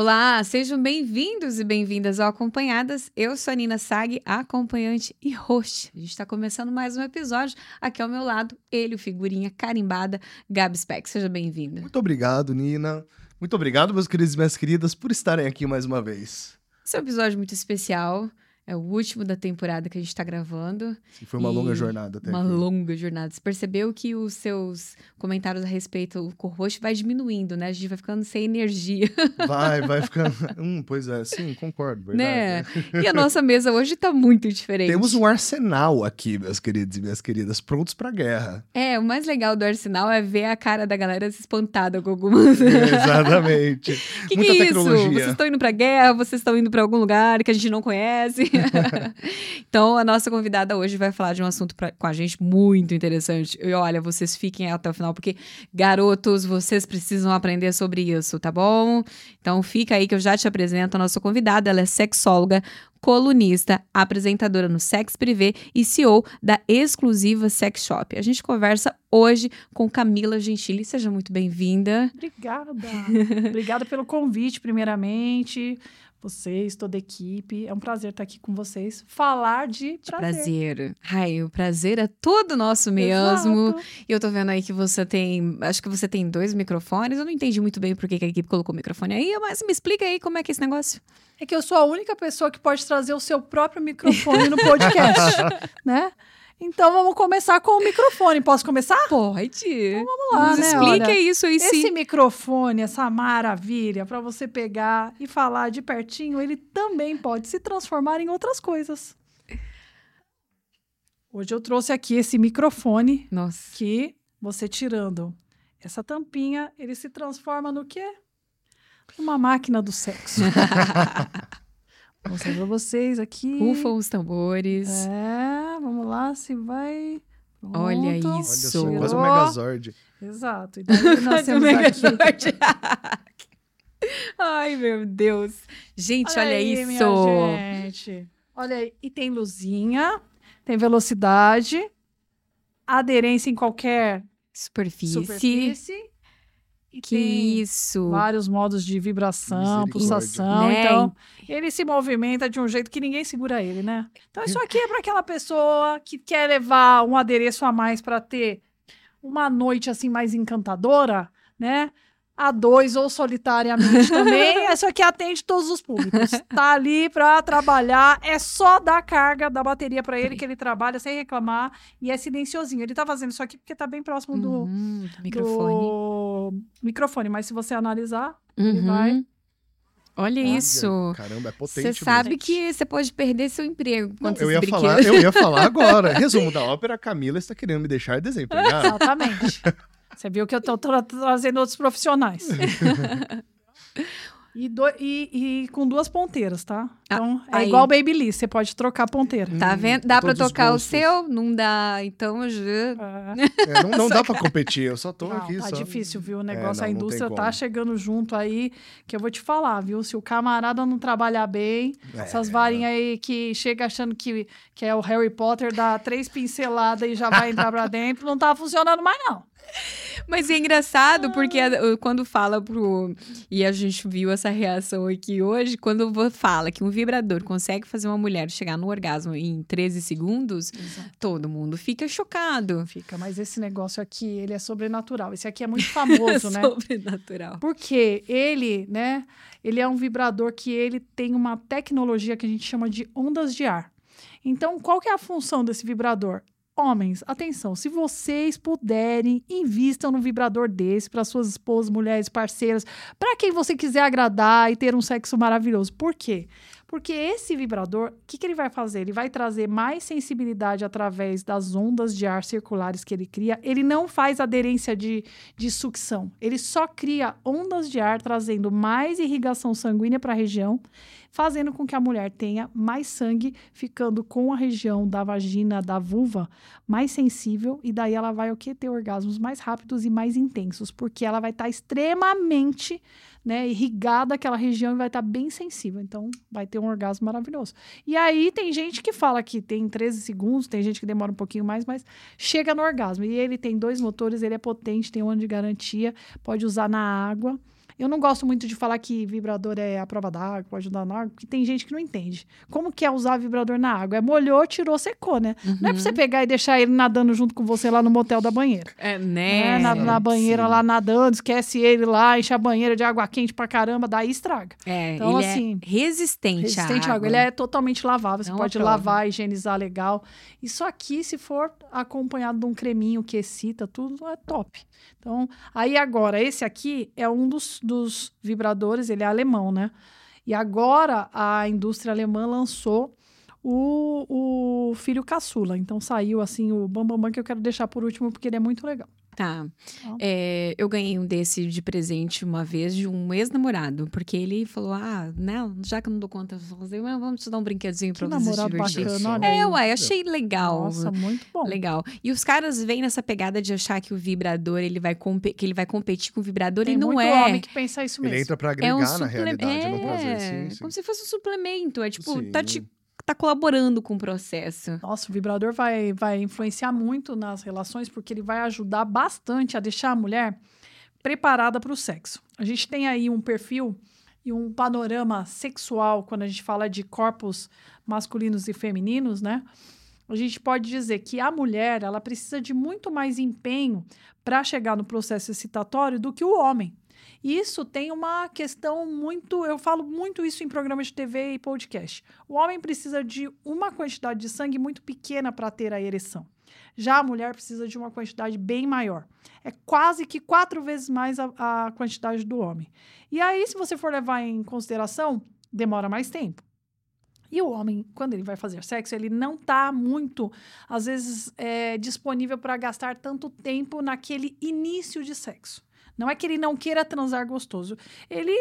Olá, sejam bem-vindos e bem-vindas ao Acompanhadas. Eu sou a Nina Sag, acompanhante e host. A gente está começando mais um episódio. Aqui ao meu lado, ele, o figurinha carimbada, Gabi Speck. Seja bem-vinda. Muito obrigado, Nina. Muito obrigado, meus queridos e minhas queridas, por estarem aqui mais uma vez. Esse é um episódio muito especial. É o último da temporada que a gente está gravando. Sim, foi uma longa jornada até Uma aqui. longa jornada. Você percebeu que os seus comentários a respeito do co-host vai diminuindo, né? A gente vai ficando sem energia, Vai, vai ficando. hum, pois é, sim, concordo, né? verdade. E a nossa mesa hoje tá muito diferente. Temos um arsenal aqui, meus queridos e minhas queridas, prontos pra guerra. É, o mais legal do Arsenal é ver a cara da galera se espantada com algumas. Exatamente. que Muita que é tecnologia. isso? Vocês estão indo pra guerra, vocês estão indo pra algum lugar que a gente não conhece. então, a nossa convidada hoje vai falar de um assunto pra- com a gente muito interessante. E olha, vocês fiquem até o final, porque, garotos, vocês precisam aprender sobre isso, tá bom? Então, fica aí que eu já te apresento a nossa convidada. Ela é sexóloga, colunista, apresentadora no Sex Privé e CEO da exclusiva Sex Shop. A gente conversa hoje com Camila Gentili. Seja muito bem-vinda. Obrigada. Obrigada pelo convite, primeiramente. Vocês, toda a equipe. É um prazer estar aqui com vocês. Falar de prazer. Prazer. Ai, o prazer é todo nosso mesmo. Exato. E eu tô vendo aí que você tem. Acho que você tem dois microfones. Eu não entendi muito bem por que que a equipe colocou o microfone aí, mas me explica aí como é que é esse negócio. É que eu sou a única pessoa que pode trazer o seu próprio microfone no podcast, né? Então vamos começar com o microfone. Posso começar? Pode. Vamos lá, Nos né? explica Olha, isso aí Esse sim. microfone, essa maravilha, para você pegar e falar de pertinho, ele também pode se transformar em outras coisas. Hoje eu trouxe aqui esse microfone Nossa. que você tirando essa tampinha, ele se transforma no quê? Uma máquina do sexo. Mostrar pra vocês aqui. Rufam os tambores. É, vamos lá, se vai. Olha Pronto. Olha Isso. só, quase um. Megazord. Exato. E daí nós Quase um temos aqui. Megazord. Ai, meu Deus. Gente, olha, aí, isso. gente. Olha aí. E tem luzinha, tem velocidade, aderência em qualquer Superfície. superfície. E Que tem isso. vários modos de vibração, pulsação. Né? Então, ele se movimenta de um jeito que ninguém segura ele, né? Então, isso aqui é para aquela pessoa que quer levar um adereço a mais para ter uma noite assim mais encantadora, né? A dois ou solitariamente também. Isso aqui atende todos os públicos. Tá ali para trabalhar, é só dar carga da bateria para ele que ele trabalha sem reclamar e é silenciosinho. Ele tá fazendo isso aqui porque tá bem próximo do, Uhum, do microfone. do microfone, mas se você analisar, ele Uhum. vai. Olha isso. Caramba, é potente Você mesmo. sabe que você pode perder seu emprego Não, quando eu, ia falar, eu ia falar agora. Resumo da ópera, a Camila está querendo me deixar desempregado. Exatamente. Você viu que eu tô tra- trazendo outros profissionais. E, do- e- e com duas ponteiras, tá? Então, é aí. igual Babyliss, você pode trocar a ponteira. Tá Hum, vendo? Dá os tocar o seu? Não dá. Então, já... É. É, não não dá pra competir, eu só tô Não, aqui. tá só... difícil, viu? O É, negócio, não, a não tem indústria tá chegando junto aí, que eu vou te falar, viu? Se o camarada não trabalhar bem, É. essas varinhas aí que chega achando que, que é o Harry Potter, dá três pinceladas e já vai entrar pra dentro, não tá funcionando mais, não. Mas é engraçado porque a- quando fala pro. E a gente viu essa reação aqui hoje, quando fala que um vibrador consegue fazer uma mulher chegar no orgasmo em 13 segundos, todo mundo fica chocado. Fica, mas esse negócio aqui, ele é sobrenatural. Esse aqui é muito famoso, né? Sobrenatural. Porque ele, né, ele é um vibrador que ele tem uma tecnologia que a gente chama de ondas de ar. Então, qual que é a função desse vibrador? Homens, atenção, se vocês puderem, invistam num vibrador desse para suas esposas, mulheres, parceiras, para quem você quiser agradar e ter um sexo maravilhoso. Por quê? Porque esse vibrador, o que, que ele vai fazer? Ele vai trazer mais sensibilidade através das ondas de ar circulares que ele cria. Ele não faz aderência de, de sucção. Ele só cria ondas de ar, trazendo mais irrigação sanguínea para a região, fazendo com que a mulher tenha mais sangue, ficando com a região da vagina, da vulva, mais sensível. E daí ela vai o? Ter orgasmos mais rápidos e mais intensos, porque ela vai estar extremamente né, irrigada aquela região e vai estar bem sensível. Então, vai ter um orgasmo maravilhoso. E aí, tem gente que fala que tem 13 segundos, tem gente que demora um pouquinho mais, mas chega no orgasmo. E ele tem dois motores, ele é potente, tem um ano de garantia, pode usar na água. Eu não gosto muito de falar que vibrador é a prova d'água, pode ajudar na água, porque tem gente que não entende. Como que é usar vibrador na água? É molhou, tirou, secou, né? Não é pra você pegar e deixar ele nadando junto com você lá no motel da banheira. É, né? né? Na, na Sim. banheira lá nadando, esquece ele lá, enche a banheira de água quente pra caramba, daí estraga. É, Então, ele assim, é resistente, Resistente à à água. Ele é totalmente lavável. Você É uma pode lavar, higienizar legal. Isso aqui, se for acompanhado de um creminho que excita, tudo é top. Então, aí agora, esse aqui é um dos, dos vibradores, ele é alemão, né? E agora a indústria alemã lançou o, o filho caçula. Então saiu assim o Bambambam Bam, que eu quero deixar por último porque ele é muito legal. Tá. É, eu ganhei um desse de presente uma vez de um ex-namorado, porque ele falou: Ah, não, já que eu não dou conta, eu vou fazer, mas vamos te dar um brinquedinho Que pra você se namorado divertir. bacana, É, uai, achei legal. Nossa, muito bom. Legal. E os caras vêm nessa pegada de achar que o vibrador ele vai que ele vai competir com o vibrador Tem e não muito é. homem que pensa isso mesmo. Ele entra pra É agregar um na realidade, é, não prazer. Sim, sim. como se fosse um suplemento. É tipo, tá, te, Sim. Tá colaborando com o processo. Nossa, o vibrador vai, vai influenciar muito nas relações, porque ele vai ajudar bastante a deixar a mulher preparada para o sexo. A gente tem aí um perfil e um panorama sexual quando a gente fala de corpos masculinos e femininos, né? A gente pode dizer que a mulher ela precisa de muito mais empenho para chegar no processo excitatório do que o homem. Isso tem uma questão muito. Eu falo muito isso em programas de TV e podcast. O homem precisa de uma quantidade de sangue muito pequena para ter a ereção. Já a mulher precisa de uma quantidade bem maior. É quase que quatro vezes mais a, a quantidade do homem. E aí, se você for levar em consideração, demora mais tempo. E o homem, quando ele vai fazer sexo, ele não está muito, às vezes, é, disponível para gastar tanto tempo naquele início de sexo. Não é que ele não queira transar gostoso. Ele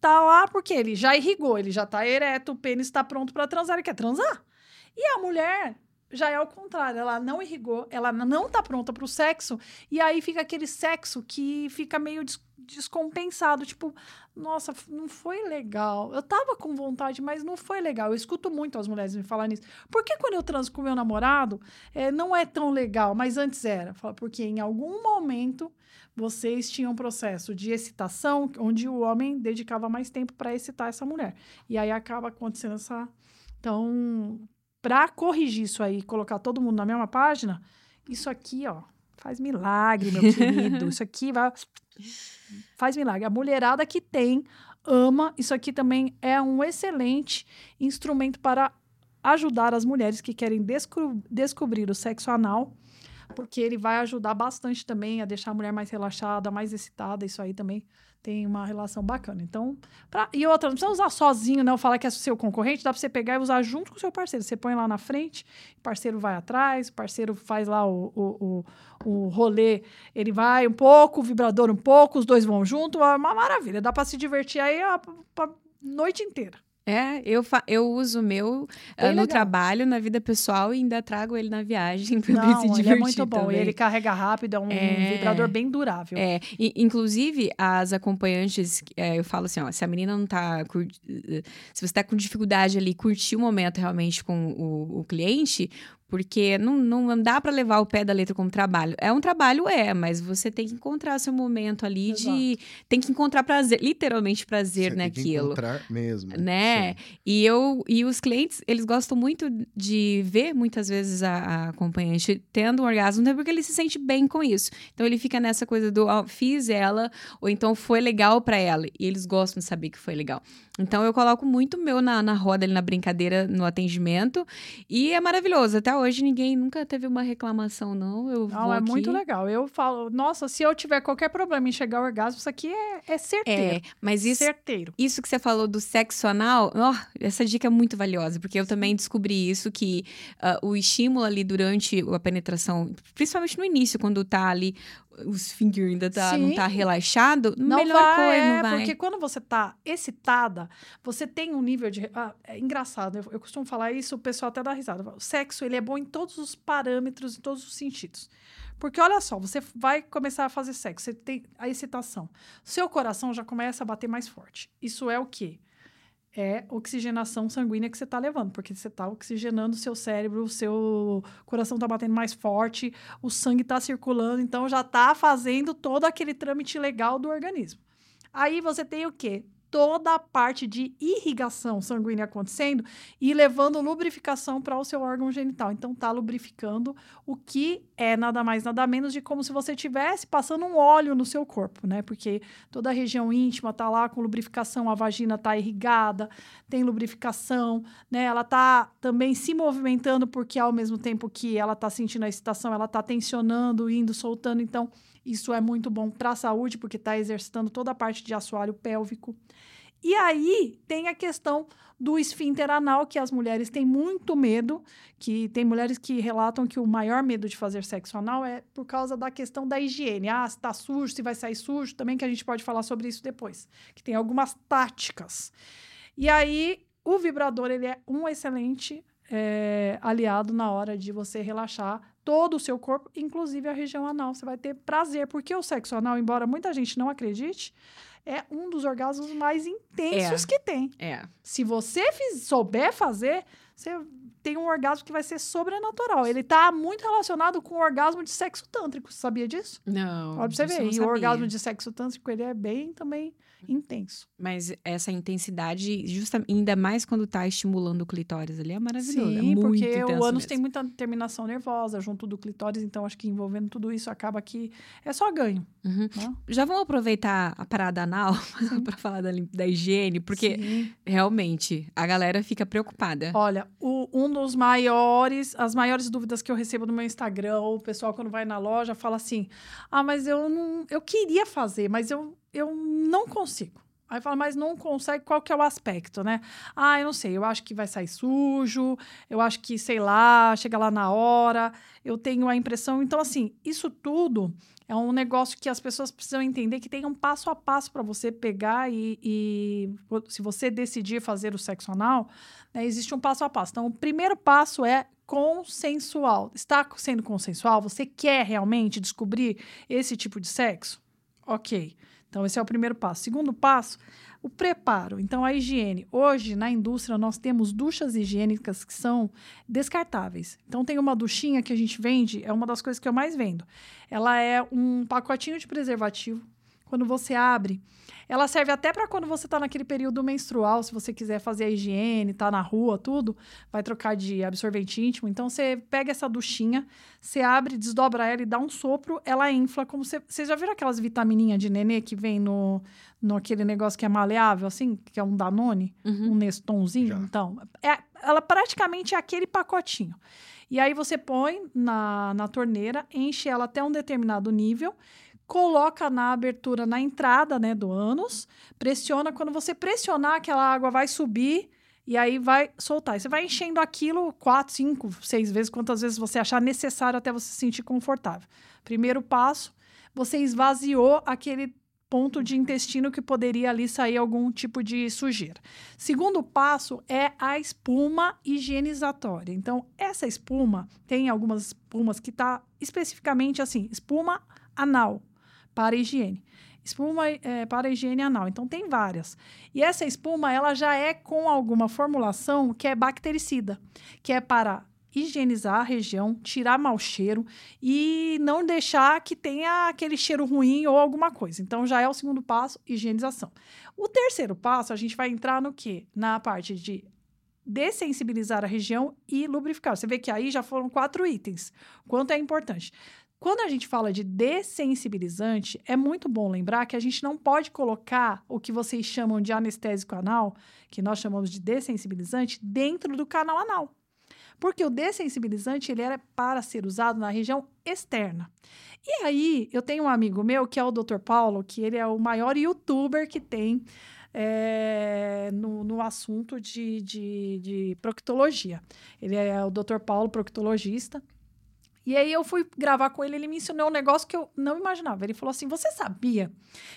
tá lá porque ele já irrigou, ele já tá ereto, o pênis está pronto para transar, ele quer transar. E a mulher já é o contrário, ela não irrigou, ela não tá pronta para o sexo, e aí fica aquele sexo que fica meio des- descompensado, tipo, nossa, não foi legal. Eu tava com vontade, mas não foi legal. Eu escuto muito as mulheres me falar nisso. Por que quando eu transo com meu namorado, é, não é tão legal, mas antes era? Fala, Porque em algum momento vocês tinham um processo de excitação onde o homem dedicava mais tempo para excitar essa mulher. E aí acaba acontecendo essa. Então, para corrigir isso aí, colocar todo mundo na mesma página, isso aqui, ó, faz milagre, meu querido. Isso aqui vai. Faz milagre. A mulherada que tem, ama. Isso aqui também é um excelente instrumento para ajudar as mulheres que querem descobrir o sexo anal, porque ele vai ajudar bastante também a deixar a mulher mais relaxada, mais excitada. Isso aí também tem uma relação bacana. Então, pra- e outra, não precisa usar sozinho, não, falar que é seu concorrente, dá para você pegar e usar junto com o seu parceiro. Você põe lá na frente, o parceiro vai atrás, o parceiro faz lá o, o, o, o rolê, ele vai um pouco, o vibrador um pouco, os dois vão junto, é uma maravilha. Dá para se divertir aí a, a noite inteira. É, eu, fa- eu uso o meu ah, no legal. trabalho, na vida pessoal e ainda trago ele na viagem para ele se divertir ele é muito bom. E ele carrega rápido, é um É. vibrador bem durável. É, e, inclusive, as acompanhantes, é, eu falo assim, ó, se a menina não tá, eh, se você tá com dificuldade ali, curtir o momento realmente com o, o cliente, porque não, não dá para levar o pé da letra como trabalho. É um trabalho, é, mas você tem que encontrar seu momento ali de... Tem que encontrar prazer, literalmente prazer Você tem que naquilo. encontrar mesmo. Né? Sim. E eu e os clientes, eles gostam muito de ver muitas vezes a, a acompanhante tendo um orgasmo, até porque ele se sente bem com isso. Então ele fica nessa coisa do ó, fiz ela, ou então foi legal pra ela. E eles gostam de saber que foi legal. Então eu coloco muito o meu na, na roda ali na brincadeira, no atendimento. E é maravilhoso. Até hoje ninguém nunca teve uma reclamação, não. Eu Não, vou é aqui... muito legal. Eu falo, nossa, se eu tiver qualquer problema em chegar ao orgasmo, isso aqui é, é certeiro. É, mas isso Certeiro. Isso que você falou do sexo anal, ó, essa dica é muito valiosa, porque eu também descobri isso, que ah, o estímulo ali durante a penetração, principalmente no início, quando tá ali, os finger ainda tá, não tá relaxado, Não melhor vai, coisa, é, não vai. porque quando você tá excitada, você tem um nível de... Ah, é engraçado, eu, eu costumo falar isso, o pessoal até dá risada. O sexo, ele é bom em todos os parâmetros, em todos os sentidos. Porque olha só, você vai começar a fazer sexo, você tem a excitação. Seu coração já começa a bater mais forte. Isso é o quê? É oxigenação sanguínea que você está levando, porque você está oxigenando o seu cérebro, o seu coração está batendo mais forte, o sangue está circulando, então já está fazendo todo aquele trâmite legal do organismo. Aí você tem o quê? Toda a parte de irrigação sanguínea acontecendo e levando lubrificação para o seu órgão genital. Então, tá lubrificando o que é nada mais, nada menos de como se você estivesse passando um óleo no seu corpo, né? Porque toda a região íntima tá lá com lubrificação, a vagina tá irrigada, tem lubrificação, né? Ela tá também se movimentando porque ao mesmo tempo que ela tá sentindo a excitação, ela tá tensionando, indo, soltando. Então, isso é muito bom para a saúde, porque está exercitando toda a parte de assoalho pélvico. E aí tem a questão do esfíncter anal, que as mulheres têm muito medo, que tem mulheres que relatam que o maior medo de fazer sexo anal é por causa da questão da higiene. Ah, se tá sujo, se vai sair sujo, também que a gente pode falar sobre isso depois, que tem algumas táticas. E aí, o vibrador, ele é um excelente é, aliado na hora de você relaxar todo o seu corpo, inclusive a região anal. Você vai ter prazer, porque o sexo anal, embora muita gente não acredite, é um dos orgasmos mais intensos É. que tem. É. Se você fiz- souber fazer, você tem um orgasmo que vai ser sobrenatural. Ele tá muito relacionado com o orgasmo de sexo tântrico. Você sabia disso? Não. Pode você isso eu ver. E o sabia. orgasmo de sexo tântrico, ele é bem também intenso. Mas essa intensidade, justa, ainda mais quando tá estimulando o clitóris ali, é maravilhoso. é Sim, muito porque o ânus mesmo. tem muita terminação nervosa junto do clitóris, então acho que envolvendo tudo isso acaba que é só ganho. Uhum. né? Já vamos aproveitar a parada anal para falar da, da higiene, porque Sim. realmente a galera fica preocupada. Olha, o- um dos maiores, as maiores dúvidas que eu recebo no meu Instagram, o pessoal quando vai na loja fala assim: "Ah, mas eu não, eu queria fazer, mas eu, eu não consigo". Aí fala, mas não consegue, qual que é o aspecto, né? Ah, eu não sei, eu acho que vai sair sujo, eu acho que, sei lá, chega lá na hora, eu tenho a impressão. Então, assim, isso tudo é um negócio que as pessoas precisam entender que tem um passo a passo para você pegar e, e se você decidir fazer o sexo anal, né, existe um passo a passo. Então, o primeiro passo é consensual. Está sendo consensual? Você quer realmente descobrir esse tipo de sexo? Ok. Então, esse é o primeiro passo. Segundo passo, o preparo. Então, a higiene. Hoje, na indústria, nós temos duchas higiênicas que são descartáveis. Então, tem uma duchinha que a gente vende, é uma das coisas que eu mais vendo. Ela é um pacotinho de preservativo. Quando você abre, ela serve até para quando você está naquele período menstrual, se você quiser fazer a higiene, tá na rua, tudo, vai trocar de absorvente íntimo. Então você pega essa duchinha, você abre, desdobra ela e dá um sopro, ela infla como você. Vocês já viram aquelas vitamininhas de nenê que vem no, no aquele negócio que é maleável, assim, que é um Danone, Uhum. um Nestonzinho? Já. Então, é, ela praticamente é aquele pacotinho. E aí você põe na, na torneira, enche ela até um determinado nível, coloca na abertura na entrada né, do ânus, pressiona. Quando você pressionar, aquela água vai subir e aí vai soltar. Você vai enchendo aquilo quatro, cinco, seis vezes, quantas vezes você achar necessário até você se sentir confortável. Primeiro passo, você esvaziou aquele ponto de intestino que poderia ali sair algum tipo de sujeira. Segundo passo é a espuma higienizatória. Então, essa espuma, tem algumas espumas que tá especificamente assim, espuma anal para higiene. Espuma é, para higiene anal. Então, tem várias. E essa espuma, ela já é com alguma formulação que é bactericida, que é para higienizar a região, tirar mau cheiro e não deixar que tenha aquele cheiro ruim ou alguma coisa. Então, já é o segundo passo, higienização. O terceiro passo, a gente vai entrar no quê? Na parte de dessensibilizar a região e lubrificar. Você vê que aí já foram quatro itens. Quanto é importante. Quando a gente fala de dessensibilizante, é muito bom lembrar que a gente não pode colocar o que vocês chamam de anestésico anal, que nós chamamos de dessensibilizante, dentro do canal anal. Porque o dessensibilizante ele era para ser usado na região externa. E aí, eu tenho um amigo meu que é o Dr. Paulo, que ele é o maior youtuber que tem é, no, no assunto de, de, de proctologia. Ele é o Dr. Paulo, proctologista. E aí eu fui gravar com ele, ele me ensinou um negócio que eu não imaginava. Ele falou assim: você sabia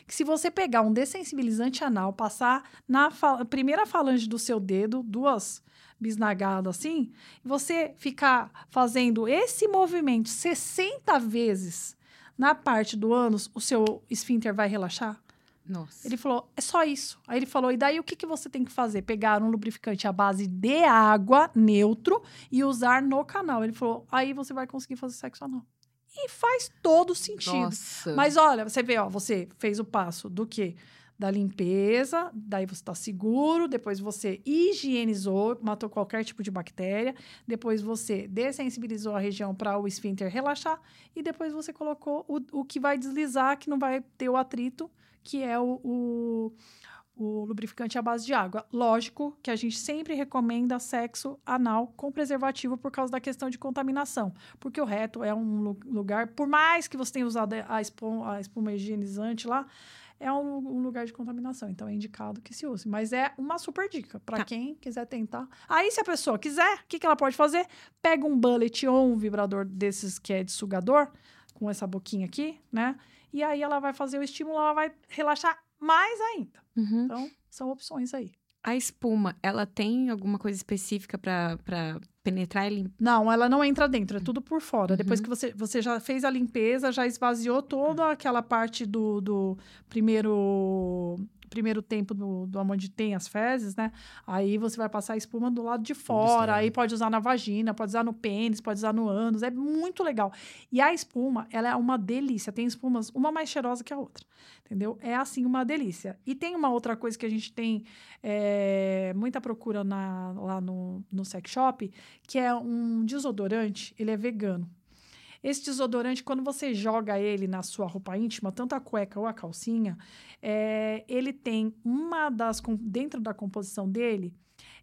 que se você pegar um dessensibilizante anal, passar na primeira falange do seu dedo, duas bisnagadas assim, você ficar fazendo esse movimento 60 vezes na parte do ânus, o seu esfíncter vai relaxar? Nossa. Ele falou, é só isso. Aí ele falou, e daí o que, que você tem que fazer? Pegar um lubrificante à base de água, neutro, e usar no canal. Ele falou, aí você vai conseguir fazer sexo anal. E faz todo sentido. Nossa. Mas olha, você vê, ó, você fez o passo do quê? da limpeza, daí você está seguro, depois você higienizou, matou qualquer tipo de bactéria, depois você dessensibilizou a região para o esfíncter relaxar e depois você colocou o, o que vai deslizar, que não vai ter o atrito, que é o, o o lubrificante à base de água. Lógico que a gente sempre recomenda sexo anal com preservativo por causa da questão de contaminação, porque o reto é um lugar, por mais que você tenha usado a espuma, a espuma higienizante lá, é um, um, lugar de contaminação. Então é indicado que se use. Mas é uma super dica para tá. quem quiser tentar. Aí, se a pessoa quiser, o que, que ela pode fazer? Pega um bullet ou um vibrador desses que é de sugador, com essa boquinha aqui, né? E aí ela vai fazer o estímulo, ela vai relaxar mais ainda. Uhum. Então, são opções aí. A espuma, ela tem alguma coisa específica para penetrar e limpar? Não, ela não entra dentro, é tudo por fora. Uhum. Depois que você, você já fez a limpeza, já esvaziou toda aquela parte do, do primeiro primeiro tempo do, do onde tem as fezes, né? Aí você vai passar a espuma do lado de fora, aí pode usar na vagina, pode usar no pênis, pode usar no ânus, é muito legal. E a espuma, ela é uma delícia. Tem espumas, uma mais cheirosa que a outra, entendeu? É assim uma delícia. E tem uma outra coisa que a gente tem é, muita procura na, lá no, no sex shop, que é um desodorante, ele é vegano. Esse desodorante, quando você joga ele na sua roupa íntima, tanto a cueca ou a calcinha, é, ele tem uma das. Dentro da composição dele,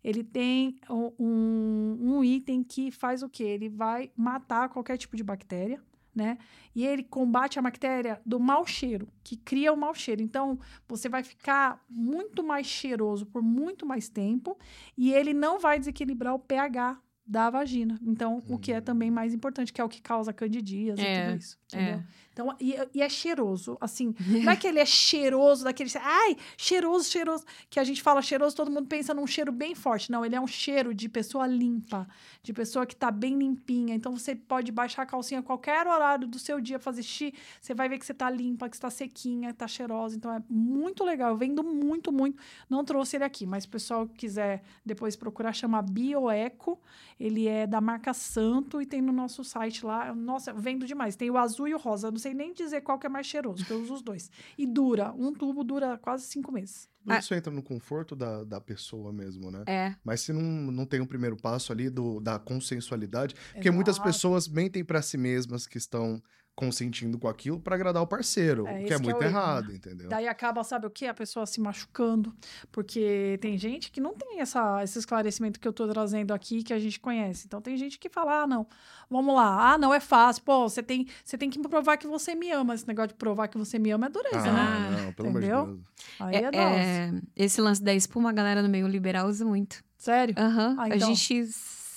ele tem um, um item que faz o quê? Ele vai matar qualquer tipo de bactéria. Né? E ele combate a bactéria do mau cheiro, que cria o mau cheiro. Então, você vai ficar muito mais cheiroso por muito mais tempo e ele não vai desequilibrar o pH da vagina. Então, o que é hum. também mais importante, que é o que causa candidíase é, e tudo isso. Entendeu? É. Então, e, e, é cheiroso, assim. não é que ele é cheiroso, daquele. Ai, cheiroso, cheiroso. Que a gente fala cheiroso, todo mundo pensa num cheiro bem forte. Não, ele é um cheiro de pessoa limpa, de pessoa que tá bem limpinha. Então, você pode baixar a calcinha a qualquer horário do seu dia, fazer xixi. Você vai ver que você tá limpa, que está sequinha, tá cheirosa. Então, é muito legal. Eu vendo muito, muito. Não trouxe ele aqui, mas se o pessoal quiser depois procurar, chama Bioeco. Ele é da marca Santo e tem no nosso site lá. Nossa, vendo demais. Tem o azul e o rosa. Eu não sei nem dizer qual que é mais cheiroso, porque eu uso os dois. E dura. Um tubo dura quase cinco meses. Ah. Isso ah. entra no conforto da, da pessoa mesmo, né? É. Mas se não, não tem um primeiro passo ali do, da consensualidade, Exato. porque muitas pessoas mentem para si mesmas que estão consentindo com aquilo para agradar o parceiro, é, o que é muito é errado, erro, né? entendeu? Daí acaba, sabe o que? A pessoa se machucando, porque tem gente que não tem essa, esse esclarecimento que eu tô trazendo aqui, que a gente conhece. Então tem gente que fala, ah, não, vamos lá, ah, não é fácil, pô, você tem, você tem que provar que você me ama. Esse negócio de provar que você me ama é dureza, ah, né? Não, pelo entendeu? amor de Deus. Aí é, é, é Esse lance da espuma, a galera no meio liberal usa muito. Sério? Aham. Uhum. Ah, então... A gente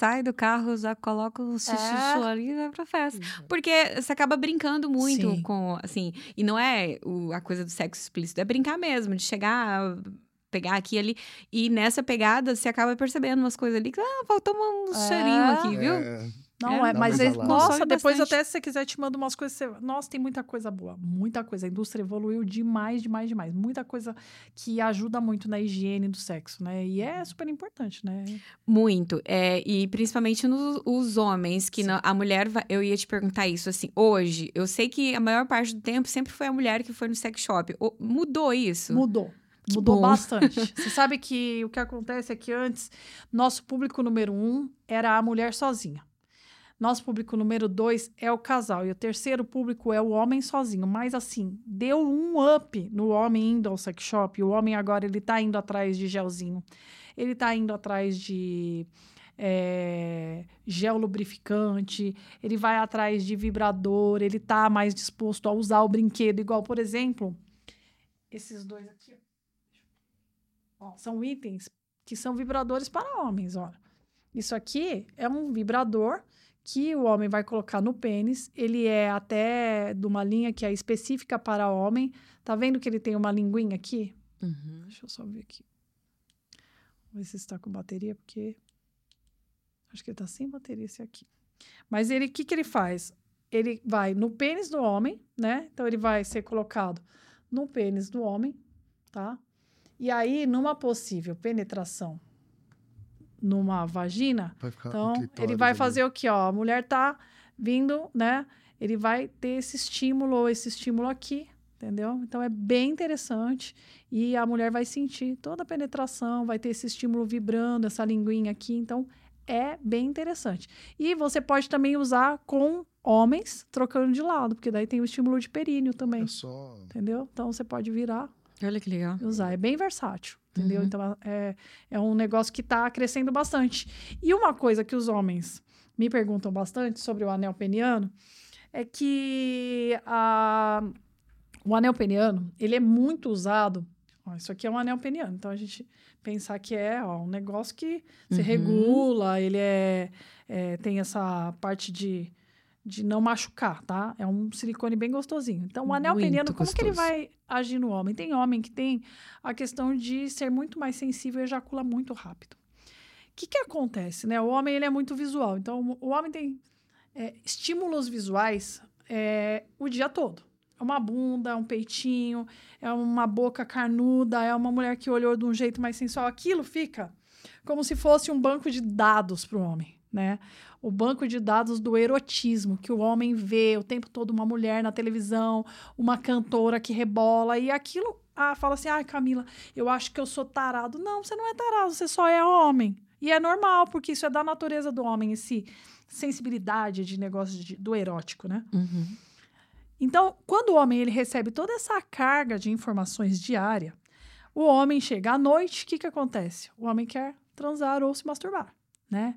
sai do carro, já coloca o sussu é. ali e vai pra festa. Uhum. Porque você acaba brincando muito Sim. com, assim, e não é o, a coisa do sexo explícito, é brincar mesmo, de chegar pegar aqui e ali. E nessa pegada, você acaba percebendo umas coisas ali que, ah, faltou um é. cheirinho aqui, viu? É. Não, é, é mas é, nossa, depois bastante. até se você quiser te mando umas coisas. Você, nossa, tem muita coisa boa, muita coisa. A indústria evoluiu demais, demais, demais. Muita coisa que ajuda muito na higiene do sexo, né? E é super importante, né? Muito. É, e principalmente nos homens, que não, a mulher, eu ia te perguntar isso, assim, hoje, eu sei que a maior parte do tempo sempre foi a mulher que foi no sex shop. O, mudou isso? Mudou. Que mudou bom. bastante. Você sabe que o que acontece é que antes, nosso público número um era a mulher sozinha. Nosso público número dois é o casal. E o terceiro público é o homem sozinho. Mas, assim, deu um up no homem indo ao sex shop. O homem agora, ele tá indo atrás de gelzinho. Ele tá indo atrás de... É, gel lubrificante, ele vai atrás de vibrador, ele tá mais disposto a usar o brinquedo, igual, por exemplo, esses dois aqui. Ó, são itens que são vibradores para homens, ó. Isso aqui é um vibrador que o homem vai colocar no pênis. Ele é até de uma linha que é específica para homem. Tá vendo que ele tem uma linguinha aqui? Uhum. Deixa eu só ver aqui. Vamos ver se está com bateria, porque acho que ele está sem bateria esse aqui. Mas ele, o que, que ele faz? Ele vai no pênis do homem, né? Então ele vai ser colocado no pênis do homem, tá? E aí, numa possível penetração numa vagina, então ele vai fazer o que, ó, a mulher tá vindo, né? Ele vai ter esse estímulo ou esse estímulo aqui, entendeu? Então é bem interessante e a mulher vai sentir toda a penetração, vai ter esse estímulo vibrando, essa linguinha aqui, então é bem interessante. E você pode também usar com homens trocando de lado, porque daí tem o estímulo de períneo também. É só... Entendeu? Então você pode virar. Olha que legal. Usar. É bem versátil, entendeu? Uhum. Então é, é um negócio que está crescendo bastante. E uma coisa que os homens me perguntam bastante sobre o anel peniano é que a, o anel peniano ele é muito usado. Ó, isso aqui é um anel peniano, então a gente pensar que é ó, um negócio que se uhum. regula, ele é, é, tem essa parte de, de não machucar, tá? É um silicone bem gostosinho. Então, o anel muito peniano, como gostoso. que ele vai agir no homem? Tem homem que tem a questão de ser muito mais sensível e ejacula muito rápido. O que, que acontece, né? O homem ele é muito visual, então o homem tem é, estímulos visuais é, o dia todo. É uma bunda, é um peitinho, é uma boca carnuda, é uma mulher que olhou de um jeito mais sensual. Aquilo fica como se fosse um banco de dados para o homem, né? O banco de dados do erotismo, que o homem vê o tempo todo uma mulher na televisão, uma cantora que rebola, e aquilo ah, fala assim: ai, ah, Camila, eu acho que eu sou tarado. Não, você não é tarado, você só é homem. E é normal, porque isso é da natureza do homem em si sensibilidade de negócio de, do erótico, né? Uhum. Então, quando o homem ele recebe toda essa carga de informações diária, o homem chega à noite, o que, que acontece? O homem quer transar ou se masturbar, né?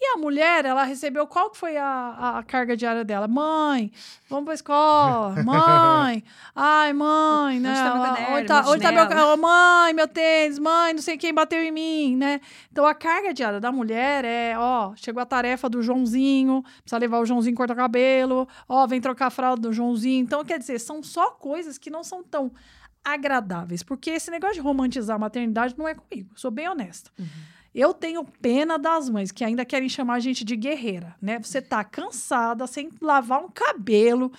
E a mulher, ela recebeu qual que foi a, a carga diária dela? Mãe, vamos pra escola. Mãe, ai, mãe, né? Onde tá meu caderno, onde tá, onde tá meu Mãe, meu tênis, mãe, não sei quem bateu em mim, né? Então a carga diária da mulher é, ó, chegou a tarefa do Joãozinho, precisa levar o Joãozinho cortar cabelo, ó, vem trocar a fralda do Joãozinho. Então, quer dizer, são só coisas que não são tão agradáveis, porque esse negócio de romantizar a maternidade não é comigo, sou bem honesta. Uhum. Eu tenho pena das mães que ainda querem chamar a gente de guerreira, né? Você tá cansada, sem lavar um cabelo,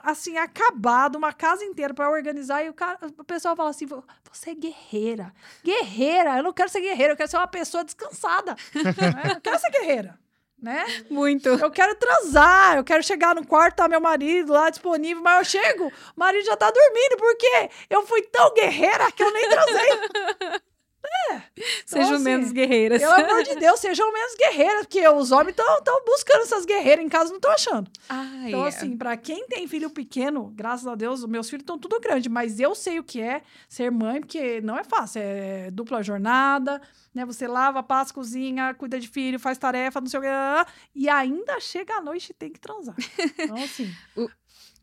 assim, acabado, uma casa inteira para organizar, e o, cara, o pessoal fala assim: você é guerreira. Guerreira, eu não quero ser guerreira, eu quero ser uma pessoa descansada. né? Eu quero ser guerreira. Né? Muito. Eu quero transar, eu quero chegar no quarto, tá meu marido lá disponível, mas eu chego, o marido já tá dormindo, porque eu fui tão guerreira que eu nem transei. É. Então, sejam assim, menos guerreiras. Pelo amor de Deus, sejam menos guerreiras, porque os homens estão buscando essas guerreiras em casa não estão achando. Ah, então, é. assim, para quem tem filho pequeno, graças a Deus, meus filhos estão tudo grande, mas eu sei o que é ser mãe, porque não é fácil. É dupla jornada, né? Você lava, passa, cozinha, cuida de filho, faz tarefa, não sei o que. E ainda chega à noite e tem que transar. Então, assim. o,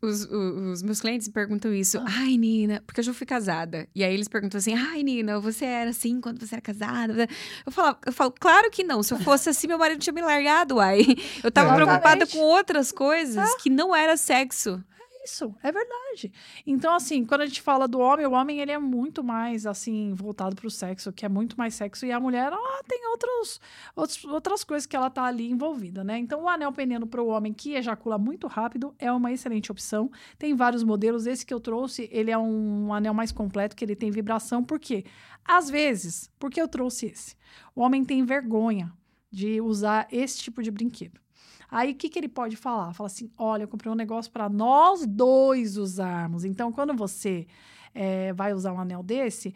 os, os, os, meus clientes perguntam isso. Ah. Ai, Nina, porque eu já fui casada. E aí eles perguntam assim: Ai, Nina, você era assim quando você era casada? Eu falo, eu falo claro que não. Se eu fosse assim, meu marido tinha me largado, uai. Eu tava preocupada com outras coisas ah. que não era sexo isso, é verdade. Então, assim, quando a gente fala do homem, o homem ele é muito mais, assim, voltado para o sexo, que é muito mais sexo, e a mulher, ela tem outros, outros, outras coisas que ela tá ali envolvida, né? Então, o anel peniano para o homem que ejacula muito rápido é uma excelente opção. Tem vários modelos. Esse que eu trouxe, ele é um anel mais completo, que ele tem vibração. Por quê? Às vezes, por que eu trouxe esse? O homem tem vergonha de usar esse tipo de brinquedo. Aí o que, que ele pode falar? Fala assim: olha, eu comprei um negócio para nós dois usarmos. Então, quando você é, vai usar um anel desse,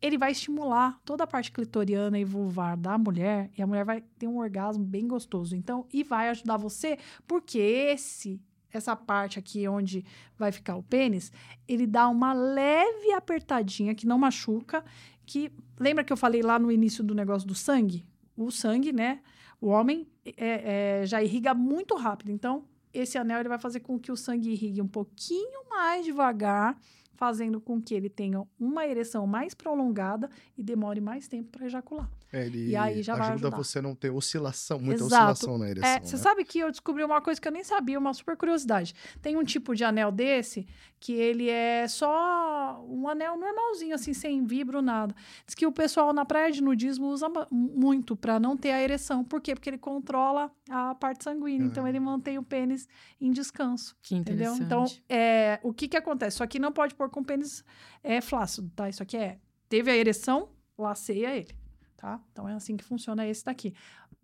ele vai estimular toda a parte clitoriana e vulvar da mulher e a mulher vai ter um orgasmo bem gostoso. Então, e vai ajudar você, porque esse essa parte aqui onde vai ficar o pênis, ele dá uma leve apertadinha que não machuca, que lembra que eu falei lá no início do negócio do sangue? O sangue, né? O homem é, é, já irriga muito rápido. Então, esse anel ele vai fazer com que o sangue irrigue um pouquinho mais devagar fazendo com que ele tenha uma ereção mais prolongada e demore mais tempo para ejacular. É, ele e aí já ajuda você a não ter oscilação, muita Exato. oscilação na ereção. É, você né? sabe que eu descobri uma coisa que eu nem sabia, uma super curiosidade. Tem um tipo de anel desse que ele é só um anel normalzinho, assim, sem vibro, nada. Diz que o pessoal na praia de nudismo usa muito para não ter a ereção. Por quê? Porque ele controla a parte sanguínea. Então ele mantém o pênis em descanso. Que entendeu? Então, é, o que que acontece? Só que não pode pôr com pênis é, flácido, tá? Isso aqui é. Teve a ereção, laceia ele tá? Então é assim que funciona esse daqui.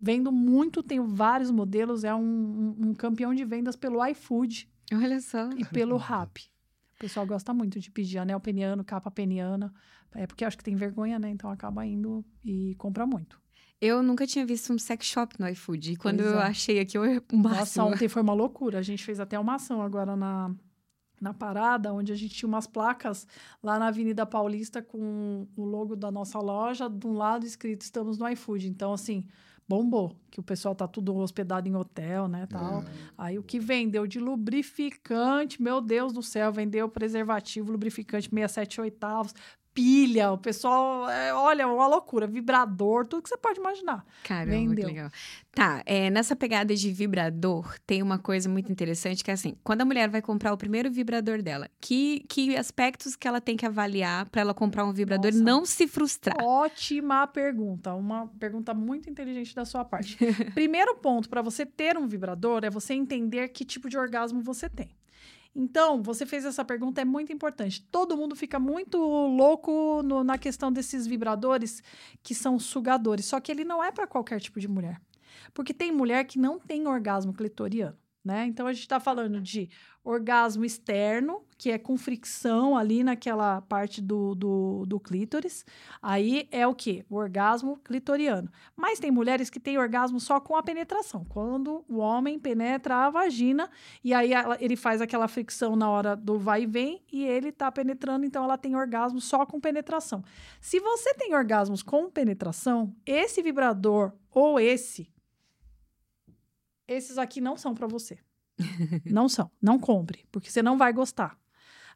Vendo muito, tenho vários modelos, é um, um, um campeão de vendas pelo iFood. Olha só. E pelo Rap. O pessoal gosta muito de pedir anel peniano, capa peniana. É porque acho que tem vergonha, né? Então acaba indo e compra muito. Eu nunca tinha visto um sex shop no iFood. E quando eu é. achei aqui, eu máximo. Nossa, ontem foi uma loucura. A gente fez até uma ação agora na, na parada, onde a gente tinha umas placas lá na Avenida Paulista com o logo da nossa loja, de um lado escrito estamos no iFood. Então, assim, bombou, que o pessoal tá tudo hospedado em hotel, né, tal. É. Aí o que vendeu de lubrificante, meu Deus do céu, vendeu preservativo, lubrificante 67 oitavos, pilha, o pessoal, é, olha, uma loucura, vibrador, tudo que você pode imaginar. Caramba, Vendeu. que legal. Tá, é, nessa pegada de vibrador, tem uma coisa muito interessante que é assim, quando a mulher vai comprar o primeiro vibrador dela, que, que aspectos que ela tem que avaliar para ela comprar um vibrador Nossa, e não se frustrar? Ótima pergunta, uma pergunta muito inteligente da sua parte. Primeiro ponto para você ter um vibrador é você entender que tipo de orgasmo você tem. Então, você fez essa pergunta, é muito importante. Todo mundo fica muito louco no, na questão desses vibradores que são sugadores, só que ele não é para qualquer tipo de mulher. Porque tem mulher que não tem orgasmo clitoriano né? Então a gente está falando de orgasmo externo, que é com fricção ali naquela parte do, do, do clítoris. Aí é o que? O orgasmo clitoriano. Mas tem mulheres que têm orgasmo só com a penetração. Quando o homem penetra a vagina e aí ela, ele faz aquela fricção na hora do vai e vem e ele está penetrando, então ela tem orgasmo só com penetração. Se você tem orgasmos com penetração, esse vibrador ou esse esses aqui não são para você. não são. Não compre, porque você não vai gostar.